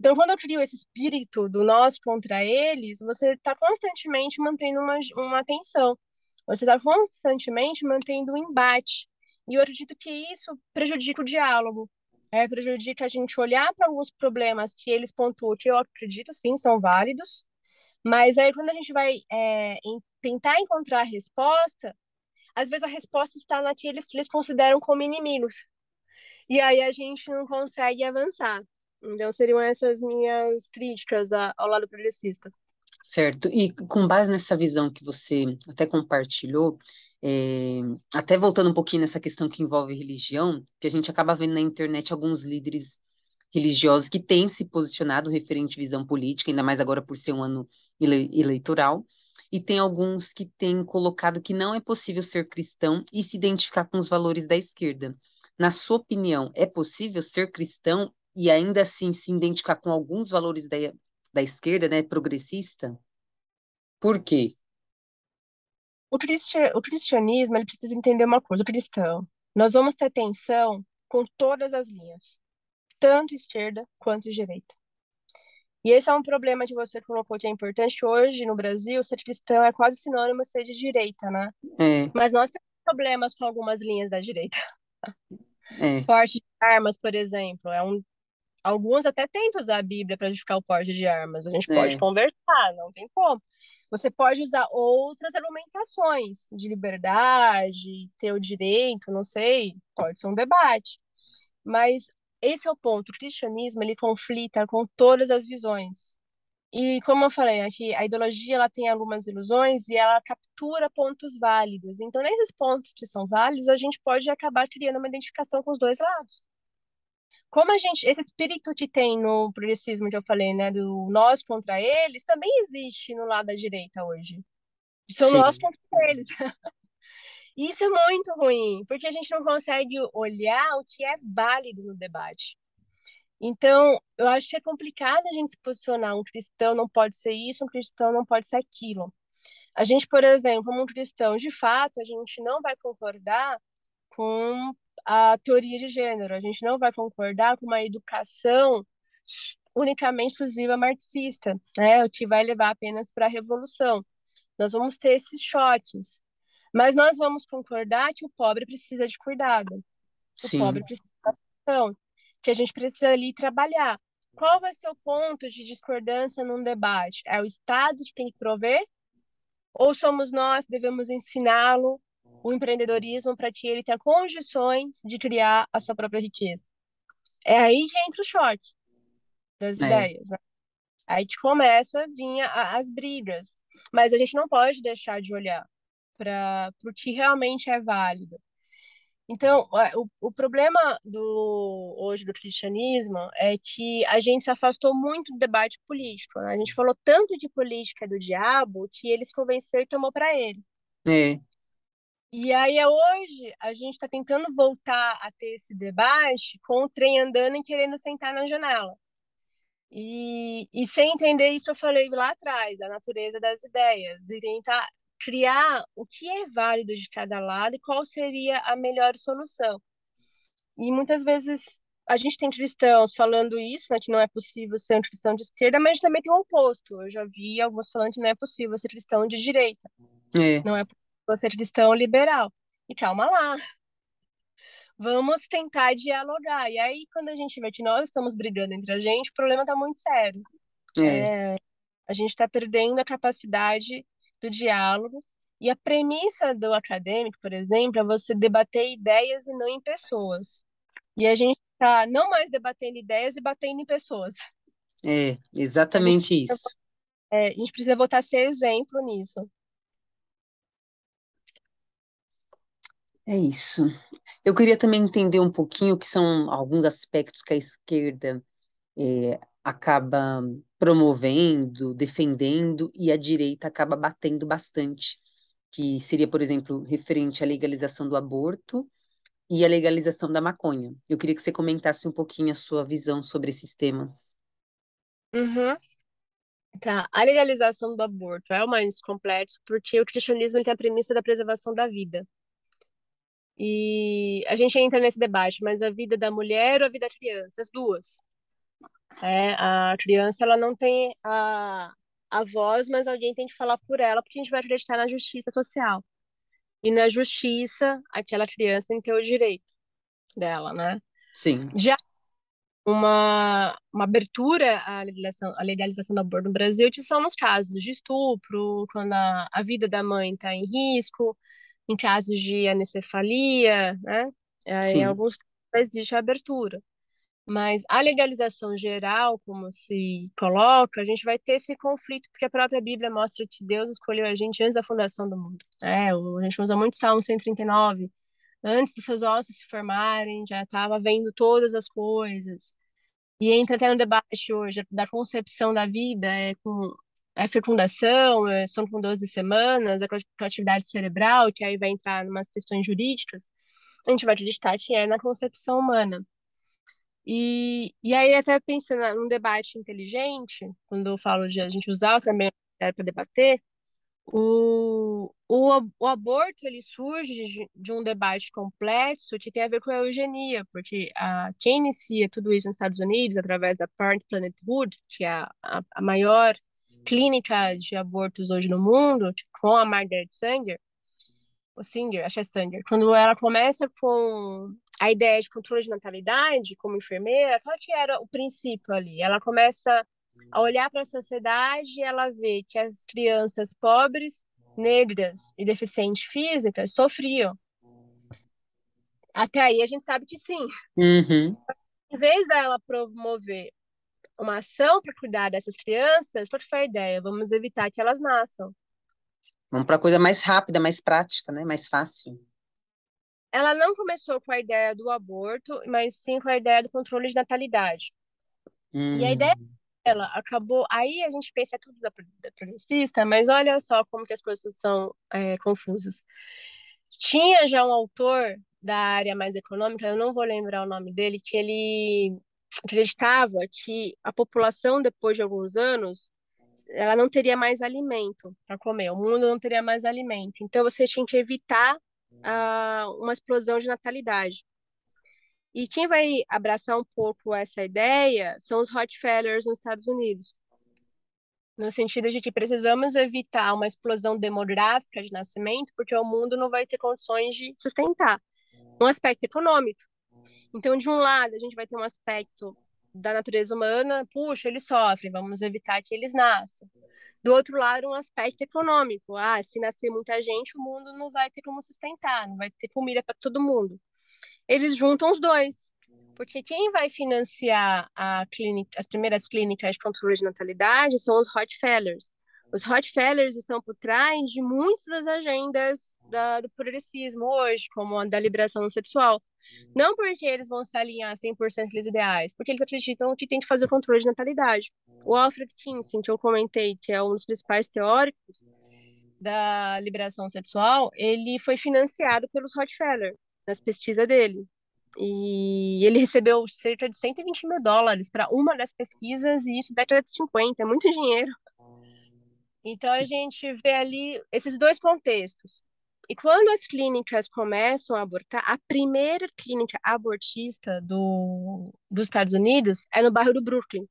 Então, quando eu crio esse espírito do nós contra eles, você está constantemente mantendo uma, uma tensão, você está constantemente mantendo um embate. E eu acredito que isso prejudica o diálogo, é, prejudica a gente olhar para alguns problemas que eles pontuam, que eu acredito sim são válidos, mas aí, quando a gente vai é, tentar encontrar a resposta, às vezes a resposta está naqueles que eles consideram como inimigos. E aí a gente não consegue avançar. Então, seriam essas minhas críticas ao lado progressista. Certo. E com base nessa visão que você até compartilhou, é, até voltando um pouquinho nessa questão que envolve religião, que a gente acaba vendo na internet alguns líderes religiosos que têm se posicionado referente à visão política, ainda mais agora por ser um ano ele eleitoral, e tem alguns que têm colocado que não é possível ser cristão e se identificar com os valores da esquerda. Na sua opinião, é possível ser cristão e ainda assim se identificar com alguns valores da, da esquerda, né, progressista? Por quê? O, cristi o cristianismo ele precisa entender uma coisa, o cristão. Nós vamos ter tensão com todas as linhas, tanto esquerda quanto direita. E esse é um problema que você colocou que é importante. Hoje, no Brasil, ser cristão é quase sinônimo de ser de direita, né? É. Mas nós temos problemas com algumas linhas da direita. É. Porte de armas, por exemplo, é um alguns até tentam usar a Bíblia para justificar o porte de armas. A gente é. pode conversar, não tem como. Você pode usar outras argumentações de liberdade, ter o direito, não sei, pode ser um debate. Mas esse é o ponto. O cristianismo ele conflita com todas as visões. E como eu falei, aqui a ideologia ela tem algumas ilusões e ela captura pontos válidos. Então, nesses pontos que são válidos, a gente pode acabar criando uma identificação com os dois lados. Como a gente, esse espírito que tem no progressismo que eu falei, né, do nós contra eles, também existe no lado da direita hoje. São Sim. nós contra eles. Isso é muito ruim, porque a gente não consegue olhar o que é válido no debate. Então, eu acho que é complicado a gente se posicionar. Um cristão não pode ser isso, um cristão não pode ser aquilo. A gente, por exemplo, como um cristão, de fato, a gente não vai concordar com a teoria de gênero, a gente não vai concordar com uma educação unicamente exclusiva marxista, né, o que vai levar apenas para a revolução. Nós vamos ter esses choques. Mas nós vamos concordar que o pobre precisa de cuidado. O Sim. pobre precisa de atenção, que a gente precisa ali trabalhar. Qual vai ser o ponto de discordância num debate? É o Estado que tem que prover? Ou somos nós que devemos ensiná-lo o empreendedorismo para que ele tenha condições de criar a sua própria riqueza? É aí que entra o choque das é. ideias. Né? Aí que começa a vir as brigas. Mas a gente não pode deixar de olhar para o que realmente é válido. Então, o, o problema do, hoje do cristianismo é que a gente se afastou muito do debate político. Né? A gente falou tanto de política do diabo que ele se convenceu e tomou para ele. É. E aí, hoje, a gente está tentando voltar a ter esse debate com o trem andando e querendo sentar na janela. E, e sem entender isso, eu falei lá atrás, a natureza das ideias, e tentar criar o que é válido de cada lado e qual seria a melhor solução. E muitas vezes a gente tem cristãos falando isso, né, que não é possível ser um cristão de esquerda, mas também tem o oposto. Eu já vi alguns falando que não é possível ser cristão de direita. É. Não é possível ser cristão liberal. E calma lá. Vamos tentar dialogar. E aí, quando a gente vê que nós estamos brigando entre a gente, o problema está muito sério. É. É, a gente está perdendo a capacidade do diálogo. E a premissa do acadêmico, por exemplo, é você debater ideias e não em pessoas. E a gente está não mais debatendo ideias e batendo em pessoas. É, exatamente a isso. É, a gente precisa voltar a ser exemplo nisso. É isso. Eu queria também entender um pouquinho o que são alguns aspectos que a esquerda é, acaba promovendo, defendendo, e a direita acaba batendo bastante, que seria, por exemplo, referente à legalização do aborto e à legalização da maconha. Eu queria que você comentasse um pouquinho a sua visão sobre esses temas. Uhum. Tá, a legalização do aborto é o mais complexo porque o cristianismo tem a premissa da preservação da vida. E a gente entra nesse debate, mas a vida da mulher ou a vida da criança? As duas. É, a criança ela não tem a, a voz, mas alguém tem que falar por ela, porque a gente vai acreditar na justiça social. E na justiça, aquela criança tem que ter o direito dela, né? Sim. Já uma, uma abertura à legalização, à legalização do aborto no Brasil, que são nos casos de estupro, quando a, a vida da mãe está em risco, em casos de anencefalia, né? É, em alguns existe a abertura. Mas a legalização geral, como se coloca, a gente vai ter esse conflito, porque a própria Bíblia mostra que Deus escolheu a gente antes da fundação do mundo. É, a gente usa muito Salmo 139. Antes dos seus ossos se formarem, já estava vendo todas as coisas. E entra até no debate hoje da concepção da vida, é com a fecundação, é, são com 12 semanas, a atividade cerebral, que aí vai entrar em umas questões jurídicas, a gente vai acreditar que é na concepção humana. E, e aí, até pensando num debate inteligente, quando eu falo de a gente usar também para debater, o, o, o aborto ele surge de, de, um debate complexo que tem a ver com a eugenia, porque a, quem inicia tudo isso nos Estados Unidos, através da Planned Parenthood, que é a, a, a maior clínica de abortos hoje no mundo, com a Margaret Sanger, o Singer, acho que é Sanger, quando ela começa com a ideia de controle de natalidade como enfermeira, qual que era o princípio ali? Ela começa a olhar para a sociedade e ela vê que as crianças pobres, negras e deficientes físicas sofriam. Até aí a gente sabe que sim. Uhum. Em vez dela promover uma ação para cuidar dessas crianças, qual foi a ideia? Vamos evitar que elas nasçam. Vamos para coisa mais rápida, mais prática, né? Mais fácil ela não começou com a ideia do aborto, mas sim com a ideia do controle de natalidade. Hum. E a ideia dela acabou. Aí a gente pensa é tudo da, da progressista, mas olha só como que as coisas são é, confusas. Tinha já um autor da área mais econômica, eu não vou lembrar o nome dele, que ele acreditava que a população, depois de alguns anos, ela não teria mais alimento para comer, o mundo não teria mais alimento. Então você tinha que evitar uh, uma explosão de natalidade. E quem vai abraçar um pouco essa ideia são os Rockefellers nos Estados Unidos. No sentido de que precisamos evitar uma explosão demográfica de nascimento, porque o mundo não vai ter condições de sustentar. Um aspecto econômico. Então, de um lado, a gente vai ter um aspecto da natureza humana, puxa, eles sofrem, vamos evitar que eles nasçam. Do outro lado, um aspecto econômico. Ah, se nascer muita gente, o mundo não vai ter como sustentar, não vai ter comida para todo mundo. Eles juntam os dois. Porque quem vai financiar clínica, as primeiras clínicas de controle de natalidade são os Rockefellers. Os Rockefellers estão por trás de muitas das agendas da, do progressismo hoje, como a da liberação sexual. Não porque eles vão se alinhar 100% com os ideais, porque eles acreditam que tem que fazer o controle de natalidade. O Alfred Kinsey, que eu comentei, que é um dos principais teóricos, da liberação sexual, ele foi financiado pelos Rockefeller nas pesquisas dele. E ele recebeu cerca de 120 mil dólares para uma das pesquisas, e isso década de 50, é muito dinheiro. Então a gente vê ali esses dois contextos. E quando as clínicas começam a abortar, a primeira clínica abortista do, dos Estados Unidos é no bairro do Brooklyn.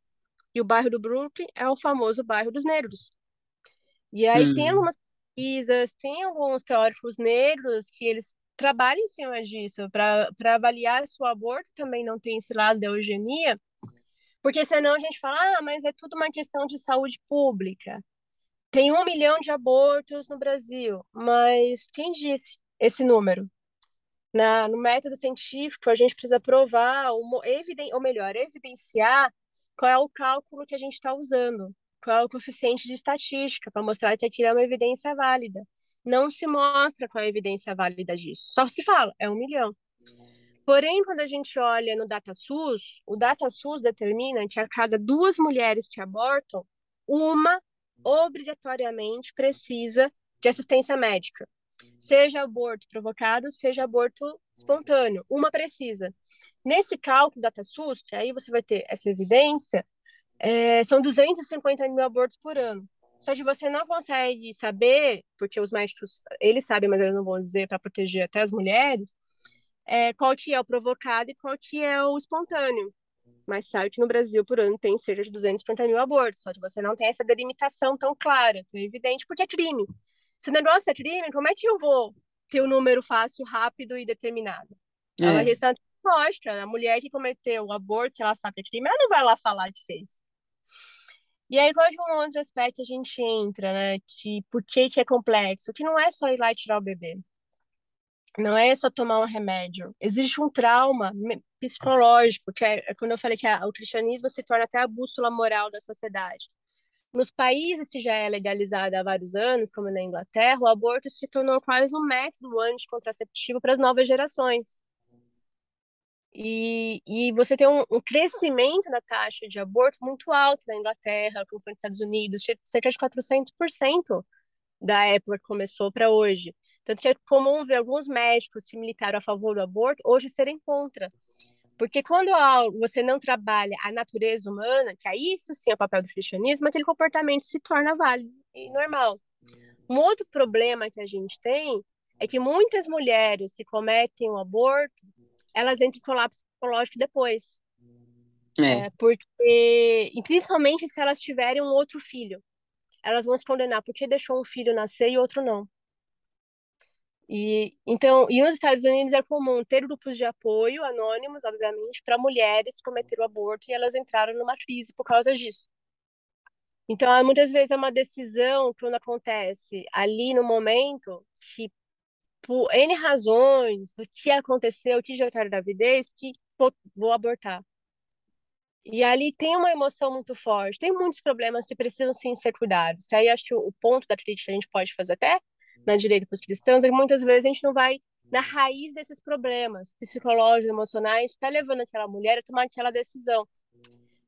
E o bairro do Brooklyn é o famoso bairro dos negros. E aí hum. tem algumas pesquisas, tem alguns teóricos negros que eles trabalham em cima disso, para avaliar se o aborto também não tem esse lado da eugenia, porque senão a gente fala, ah, mas é tudo uma questão de saúde pública. Tem um milhão de abortos no Brasil, mas quem disse esse número? Na, no método científico, a gente precisa provar, ou, eviden, ou melhor, evidenciar qual é o cálculo que a gente está usando, qual é o coeficiente de estatística, para mostrar que aquilo é uma evidência válida. Não se mostra qual é a evidência válida disso. Só se fala, é um milhão. Porém, quando a gente olha no DataSUS, o DataSUS determina que a cada duas mulheres que abortam, uma obrigatoriamente precisa de assistência médica. Seja aborto provocado, seja aborto espontâneo. Uma precisa. Nesse cálculo DataSUS, que aí você vai ter essa evidência, é, são 250 mil abortos por ano. Só que você não consegue saber, porque os médicos, eles sabem, mas eles não vão dizer para proteger até as mulheres, é, qual que é o provocado e qual que é o espontâneo mas sabe que no Brasil, por ano, tem cerca de 250 mil abortos, só que você não tem essa delimitação tão clara, tão evidente, porque é crime. Se o negócio é crime, como é que eu vou ter o um número fácil, rápido e determinado? É, uma questão lógica. A mulher que cometeu o aborto, ela sabe que é crime, ela não vai lá falar que fez. E aí, qual é um outro aspecto a gente entra, né? Que por que, que é complexo? Que não é só ir lá e tirar o bebê. Não é só tomar um remédio. Existe um trauma psicológico, que é, é quando eu falei que a, o cristianismo se torna até a bússola moral da sociedade. Nos países que já é legalizado há vários anos, como na Inglaterra, o aborto se tornou quase um método anticontraceptivo para as novas gerações. E, e você tem um, um, crescimento da taxa de aborto muito alto na Inglaterra, como foi nos Estados Unidos, cerca de 400% da época que começou para hoje. Tanto que é comum ver alguns médicos que militaram a favor do aborto hoje serem contra. Porque quando você não trabalha a natureza humana, que aí isso sim é o papel do cristianismo, aquele comportamento se torna válido e normal. Um outro problema que a gente tem é que muitas mulheres que cometem o aborto, elas entram em colapso psicológico depois. É. é. porque, principalmente se elas tiverem um outro filho, elas vão se condenar porque deixou um filho nascer e outro não. E então, e nos Estados Unidos é comum ter grupos de apoio anônimos, obviamente, para mulheres que cometeram aborto e elas entraram numa crise por causa disso. Então, muitas vezes é uma decisão quando acontece ali no momento que por N razões do que aconteceu, o que já quero gravidez, que vou, abortar. E ali tem uma emoção muito forte, tem muitos problemas que precisam sim ser cuidados. Que aí acho que o ponto da crítica a gente pode fazer até na direita para os cristãos é que muitas vezes a gente não vai na raiz desses problemas psicológicos, emocionais, está levando aquela mulher a tomar aquela decisão.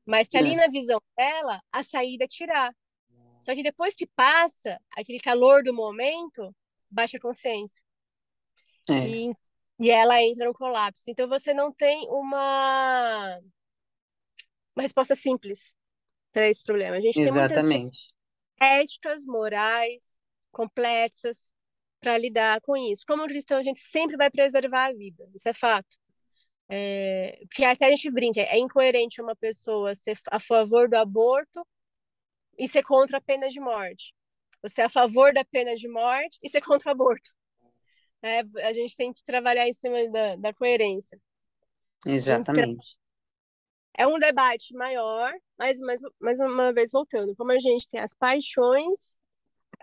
Mas que ali é. na visão dela, a saída é tirar. Só que depois que passa aquele calor do momento, baixa a consciência. É. E, e ela entra no colapso. Então você não tem uma, uma resposta simples para esse problema. A gente Exatamente. tem muitas éticas, morais, complexas para lidar com isso. Como cristão, a gente sempre vai preservar a vida, isso é fato. É, porque até a gente brinca, é incoerente uma pessoa ser a favor do aborto e ser contra a pena de morte. Você é a favor da pena de morte e ser contra o aborto. É, a gente tem que trabalhar em cima da, da coerência. Exatamente. Então, é um debate maior, mas mais, mais uma vez voltando, como a gente tem as paixões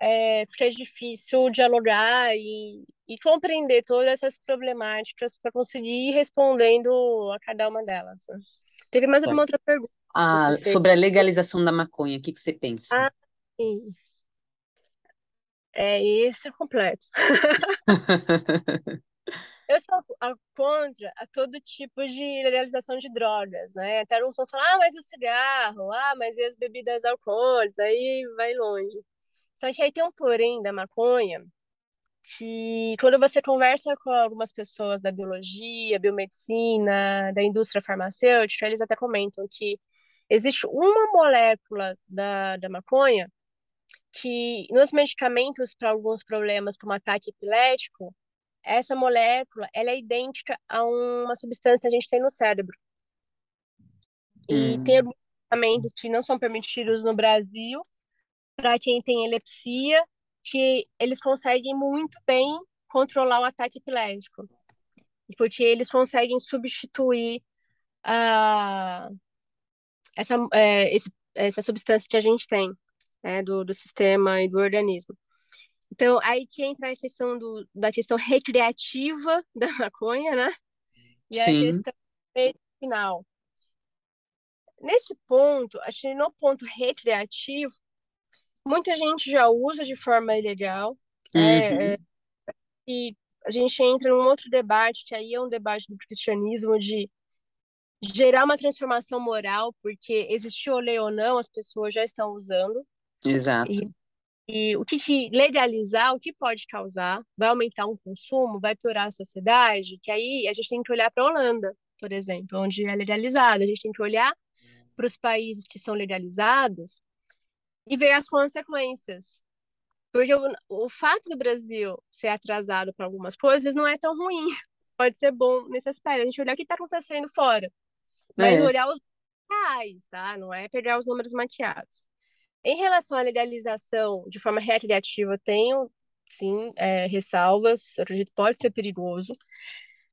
é, fica difícil dialogar e, e compreender todas essas problemáticas para conseguir ir respondendo a cada uma delas. Né? Teve mais alguma outra pergunta? Ah, sobre a legalização da maconha, o que, que você pensa? Ah, sim. É, esse é complexo. Eu sou contra a todo tipo de legalização de drogas, né? Até um fala, ah, mas o cigarro, ah, mas e as bebidas alcoólicas, aí vai longe. Só que aí tem um porém da maconha, que quando você conversa com algumas pessoas da biologia, biomedicina, da indústria farmacêutica, eles até comentam que existe uma molécula da, da maconha que nos medicamentos para alguns problemas, como ataque epilético, essa molécula ela é idêntica a uma substância que a gente tem no cérebro. E hum. tem medicamentos que não são permitidos no Brasil para quem tem epilepsia, que eles conseguem muito bem controlar o ataque epilético. Porque eles conseguem substituir a, essa, é, esse, essa substância que a gente tem né, do, do sistema e do organismo. Então, aí que entra a questão do, da questão recreativa da maconha, né? E Sim. a questão medicinal. Nesse ponto, acho que no ponto recreativo, muita gente já usa de forma ilegal. É, uhum. É, e a gente entra num outro debate, que aí é um debate do cristianismo, de gerar uma transformação moral, porque existiu lei ou não, as pessoas já estão usando. Exato. E, e o que, que legalizar, o que pode causar? Vai aumentar o um consumo? Vai piorar a sociedade? Que aí a gente tem que olhar para a Holanda, por exemplo, onde é legalizado. A gente tem que olhar para os países que são legalizados e ver as consequências. Porque o, o fato do Brasil ser atrasado para algumas coisas não é tão ruim. Pode ser bom nesse aspecto. A gente olhar o que está acontecendo fora. Mas é. olhar os reais, tá? Não é pegar os números maquiados. Em relação à legalização de forma recreativa, tenho, sim, é, ressalvas. Eu acredito que pode ser perigoso.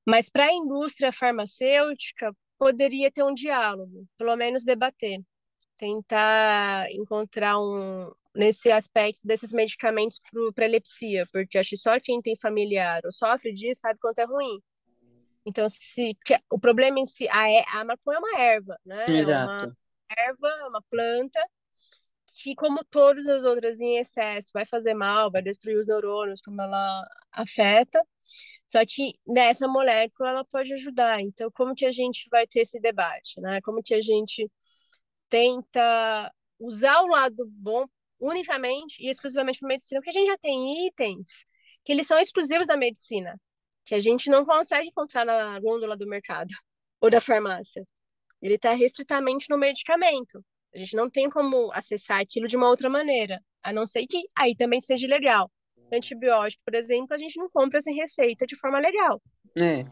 Mas para a indústria farmacêutica, poderia ter um diálogo, pelo menos debater, tentar encontrar um nesse aspecto desses medicamentos para epilepsia, porque acho que só quem tem familiar ou sofre disso sabe quanto é ruim. Então, se o problema em si, a, a maconha é uma erva, né? Exato. É uma erva, uma planta que, como todas as outras em excesso, vai fazer mal, vai destruir os neurônios, como ela afeta. Só que nessa molécula ela pode ajudar. Então, como que a gente vai ter esse debate, né? Como que a gente tenta usar o lado bom unicamente e exclusivamente para medicina, porque a gente já tem itens que eles são exclusivos da medicina, que a gente não consegue encontrar na gôndola do mercado ou da farmácia. Ele está restritamente no medicamento. A gente não tem como acessar aquilo de uma outra maneira, a não ser que aí também seja legal antibiótico, por exemplo, a gente não compra sem receita de forma legal. É.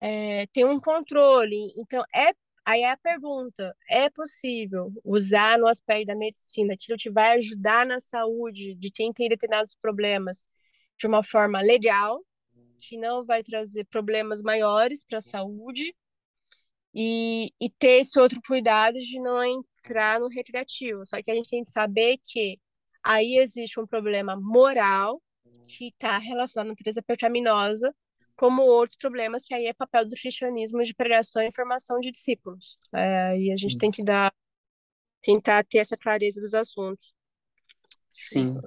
É, tem um controle. Então, é aí é a pergunta: é possível usar no aspecto da medicina aquilo que vai ajudar na saúde de quem tem determinados problemas de uma forma legal, que não vai trazer problemas maiores para a saúde, e, e ter esse outro cuidado de não entrar no recreativo. Só que a gente tem que saber que aí existe um problema moral que está relacionado à natureza pecaminosa, como outros problemas que aí é papel do cristianismo de pregação e formação de discípulos. É, e a gente tem que dar, tentar ter essa clareza dos assuntos. Sim.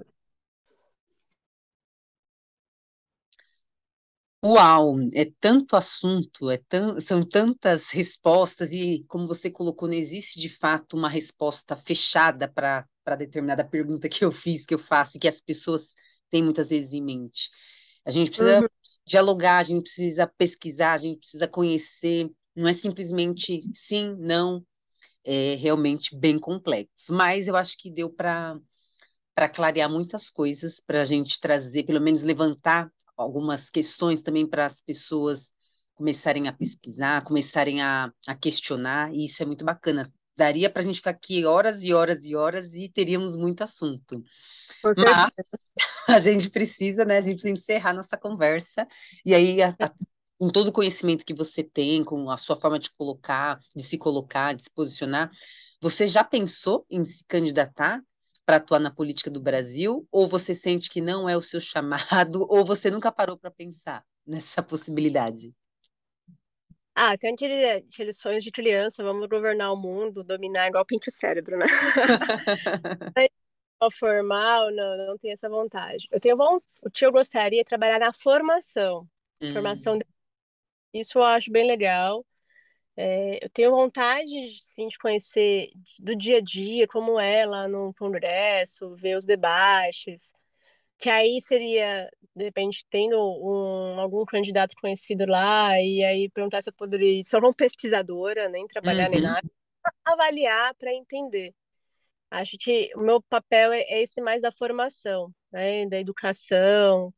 Uau, é tanto assunto, é tão, são tantas respostas, e como você colocou, não existe de fato uma resposta fechada para determinada pergunta que eu fiz, que eu faço, e que as pessoas têm muitas vezes em mente. A gente precisa uhum. dialogar, a gente precisa pesquisar, a gente precisa conhecer, não é simplesmente sim, não, é realmente bem complexo. Mas eu acho que deu para para clarear muitas coisas, para a gente trazer, pelo menos levantar algumas questões também para as pessoas começarem a pesquisar, começarem a, a questionar, e isso é muito bacana. Daria para a gente ficar aqui horas e horas e horas e teríamos muito assunto. Mas a gente precisa, né? A gente precisa encerrar nossa conversa. E aí, a, a, com todo o conhecimento que você tem, com a sua forma de colocar, de se colocar, de se posicionar, você já pensou em se candidatar para atuar na política do Brasil? Ou você sente que não é o seu chamado? Ou você nunca parou para pensar nessa possibilidade? Ah, tem aquele, aqueles sonhos de criança, vamos governar o mundo, dominar igual pinto o cérebro, né? formal, não, não tenho essa vontade. Eu tenho o que eu gostaria é trabalhar na formação. Hum. Formação, de... isso eu acho bem legal. É, eu tenho vontade, sim, de conhecer do dia a dia, como é lá no congresso, ver os debates, que aí seria, de repente, tendo um, algum candidato conhecido lá, e aí perguntar se eu poderia, só uma pesquisadora, nem trabalhar uhum. nem nada, avaliar para entender. Acho que o meu papel é, é esse mais da formação, né, da educação,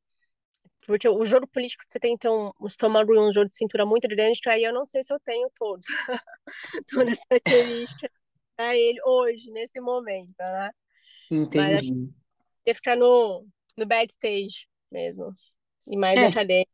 porque o jogo político você tem então um estômago e um jogo de cintura muito grande, que aí eu não sei se eu tenho todos, todas as características para ele hoje, nesse momento, né? Entendi. Mas ficar no, no bad stage mesmo, e mais é. acadêmica,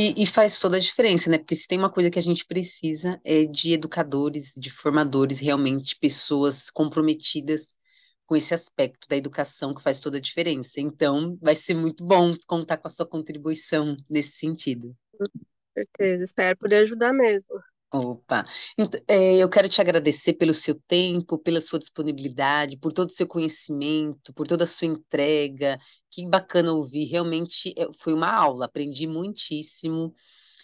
e, e, faz toda a diferença, né? Porque se tem uma coisa que a gente precisa é de educadores, de formadores, realmente pessoas comprometidas com esse aspecto da educação que faz toda a diferença. Então, vai ser muito bom contar com a sua contribuição nesse sentido. Com certeza, espero poder ajudar mesmo. Opa, então, é, eu quero te agradecer pelo seu tempo, pela sua disponibilidade, por todo o seu conhecimento, por toda a sua entrega. Que bacana ouvir, realmente é, foi uma aula, aprendi muitíssimo.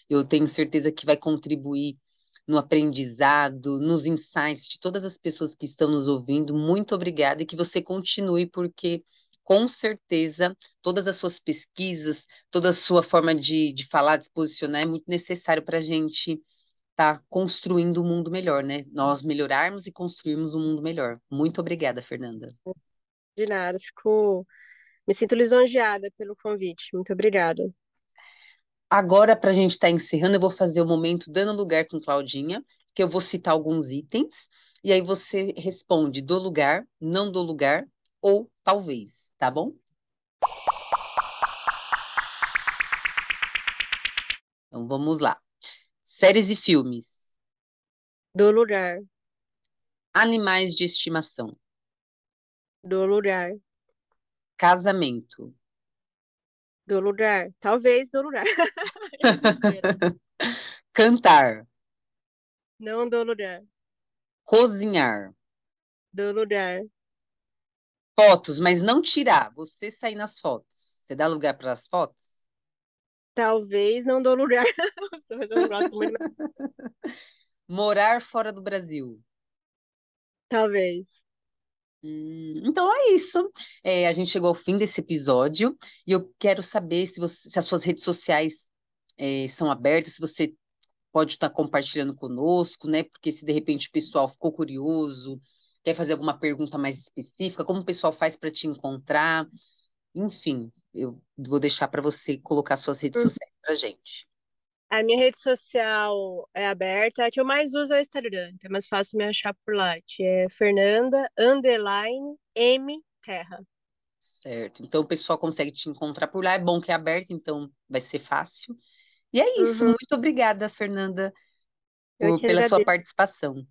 Eu tenho certeza que vai contribuir no aprendizado, nos insights de todas as pessoas que estão nos ouvindo. Muito obrigada e que você continue, porque com certeza todas as suas pesquisas, toda a sua forma de, de falar, de se posicionar é muito necessário para a gente estar tá construindo um mundo melhor, né? Nós melhorarmos e construirmos um mundo melhor. Muito obrigada, Fernanda. De nada, fico me sinto lisonjeada pelo convite. Muito obrigada. Agora, para a gente estar tá encerrando, eu vou fazer o momento dando lugar com Claudinha, que eu vou citar alguns itens, e aí você responde do lugar, não do lugar, ou talvez, tá bom? Então vamos lá. Séries e filmes. Do lugar. Animais de estimação. Do lugar. Casamento do lugar. Talvez do lugar. Cantar. Não do lugar. Cozinhar. Do lugar. Fotos, mas não tirar. Você sair nas fotos. Você dá lugar para as fotos? Talvez não dou lugar. Morar fora do Brasil. Talvez. Hum, então é isso. É, a gente chegou ao fim desse episódio e eu quero saber se, você, se as suas redes sociais é, são abertas, se você pode estar compartilhando conosco, né? Porque se de repente o pessoal ficou curioso, quer fazer alguma pergunta mais específica, como o pessoal faz para te encontrar, enfim, eu vou deixar para você colocar suas redes hum. sociais para gente. A minha rede social é aberta, a que eu mais uso é o Instagram, então é mais fácil me achar por lá, que é Fernanda underline M Terra. Certo. Então o pessoal consegue te encontrar por lá. É bom que é aberto, então vai ser fácil. E é isso. Uhum. Muito obrigada, Fernanda, por, pela sua participação.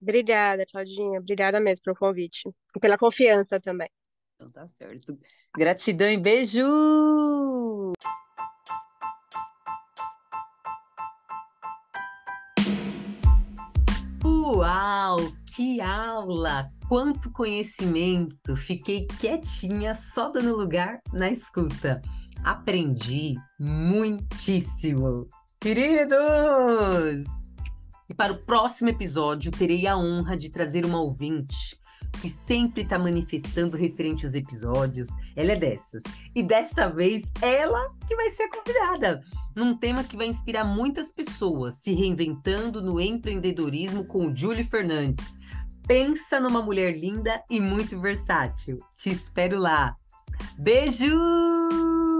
Obrigada, Claudinha. Obrigada mesmo pelo convite. E pela confiança também. Então tá certo. Gratidão e beijo! Uau, que aula! Quanto conhecimento! Fiquei quietinha, só dando lugar na escuta. Aprendi muitíssimo. Queridos! E para o próximo episódio, terei a honra de trazer uma ouvinte que sempre está manifestando referente aos episódios. Ela é dessas. E dessa vez, ela que vai ser a convidada. Num tema que vai inspirar muitas pessoas, se reinventando no empreendedorismo com o Julie Fernandes. Pensa numa mulher linda e muito versátil. Te espero lá. Beijo!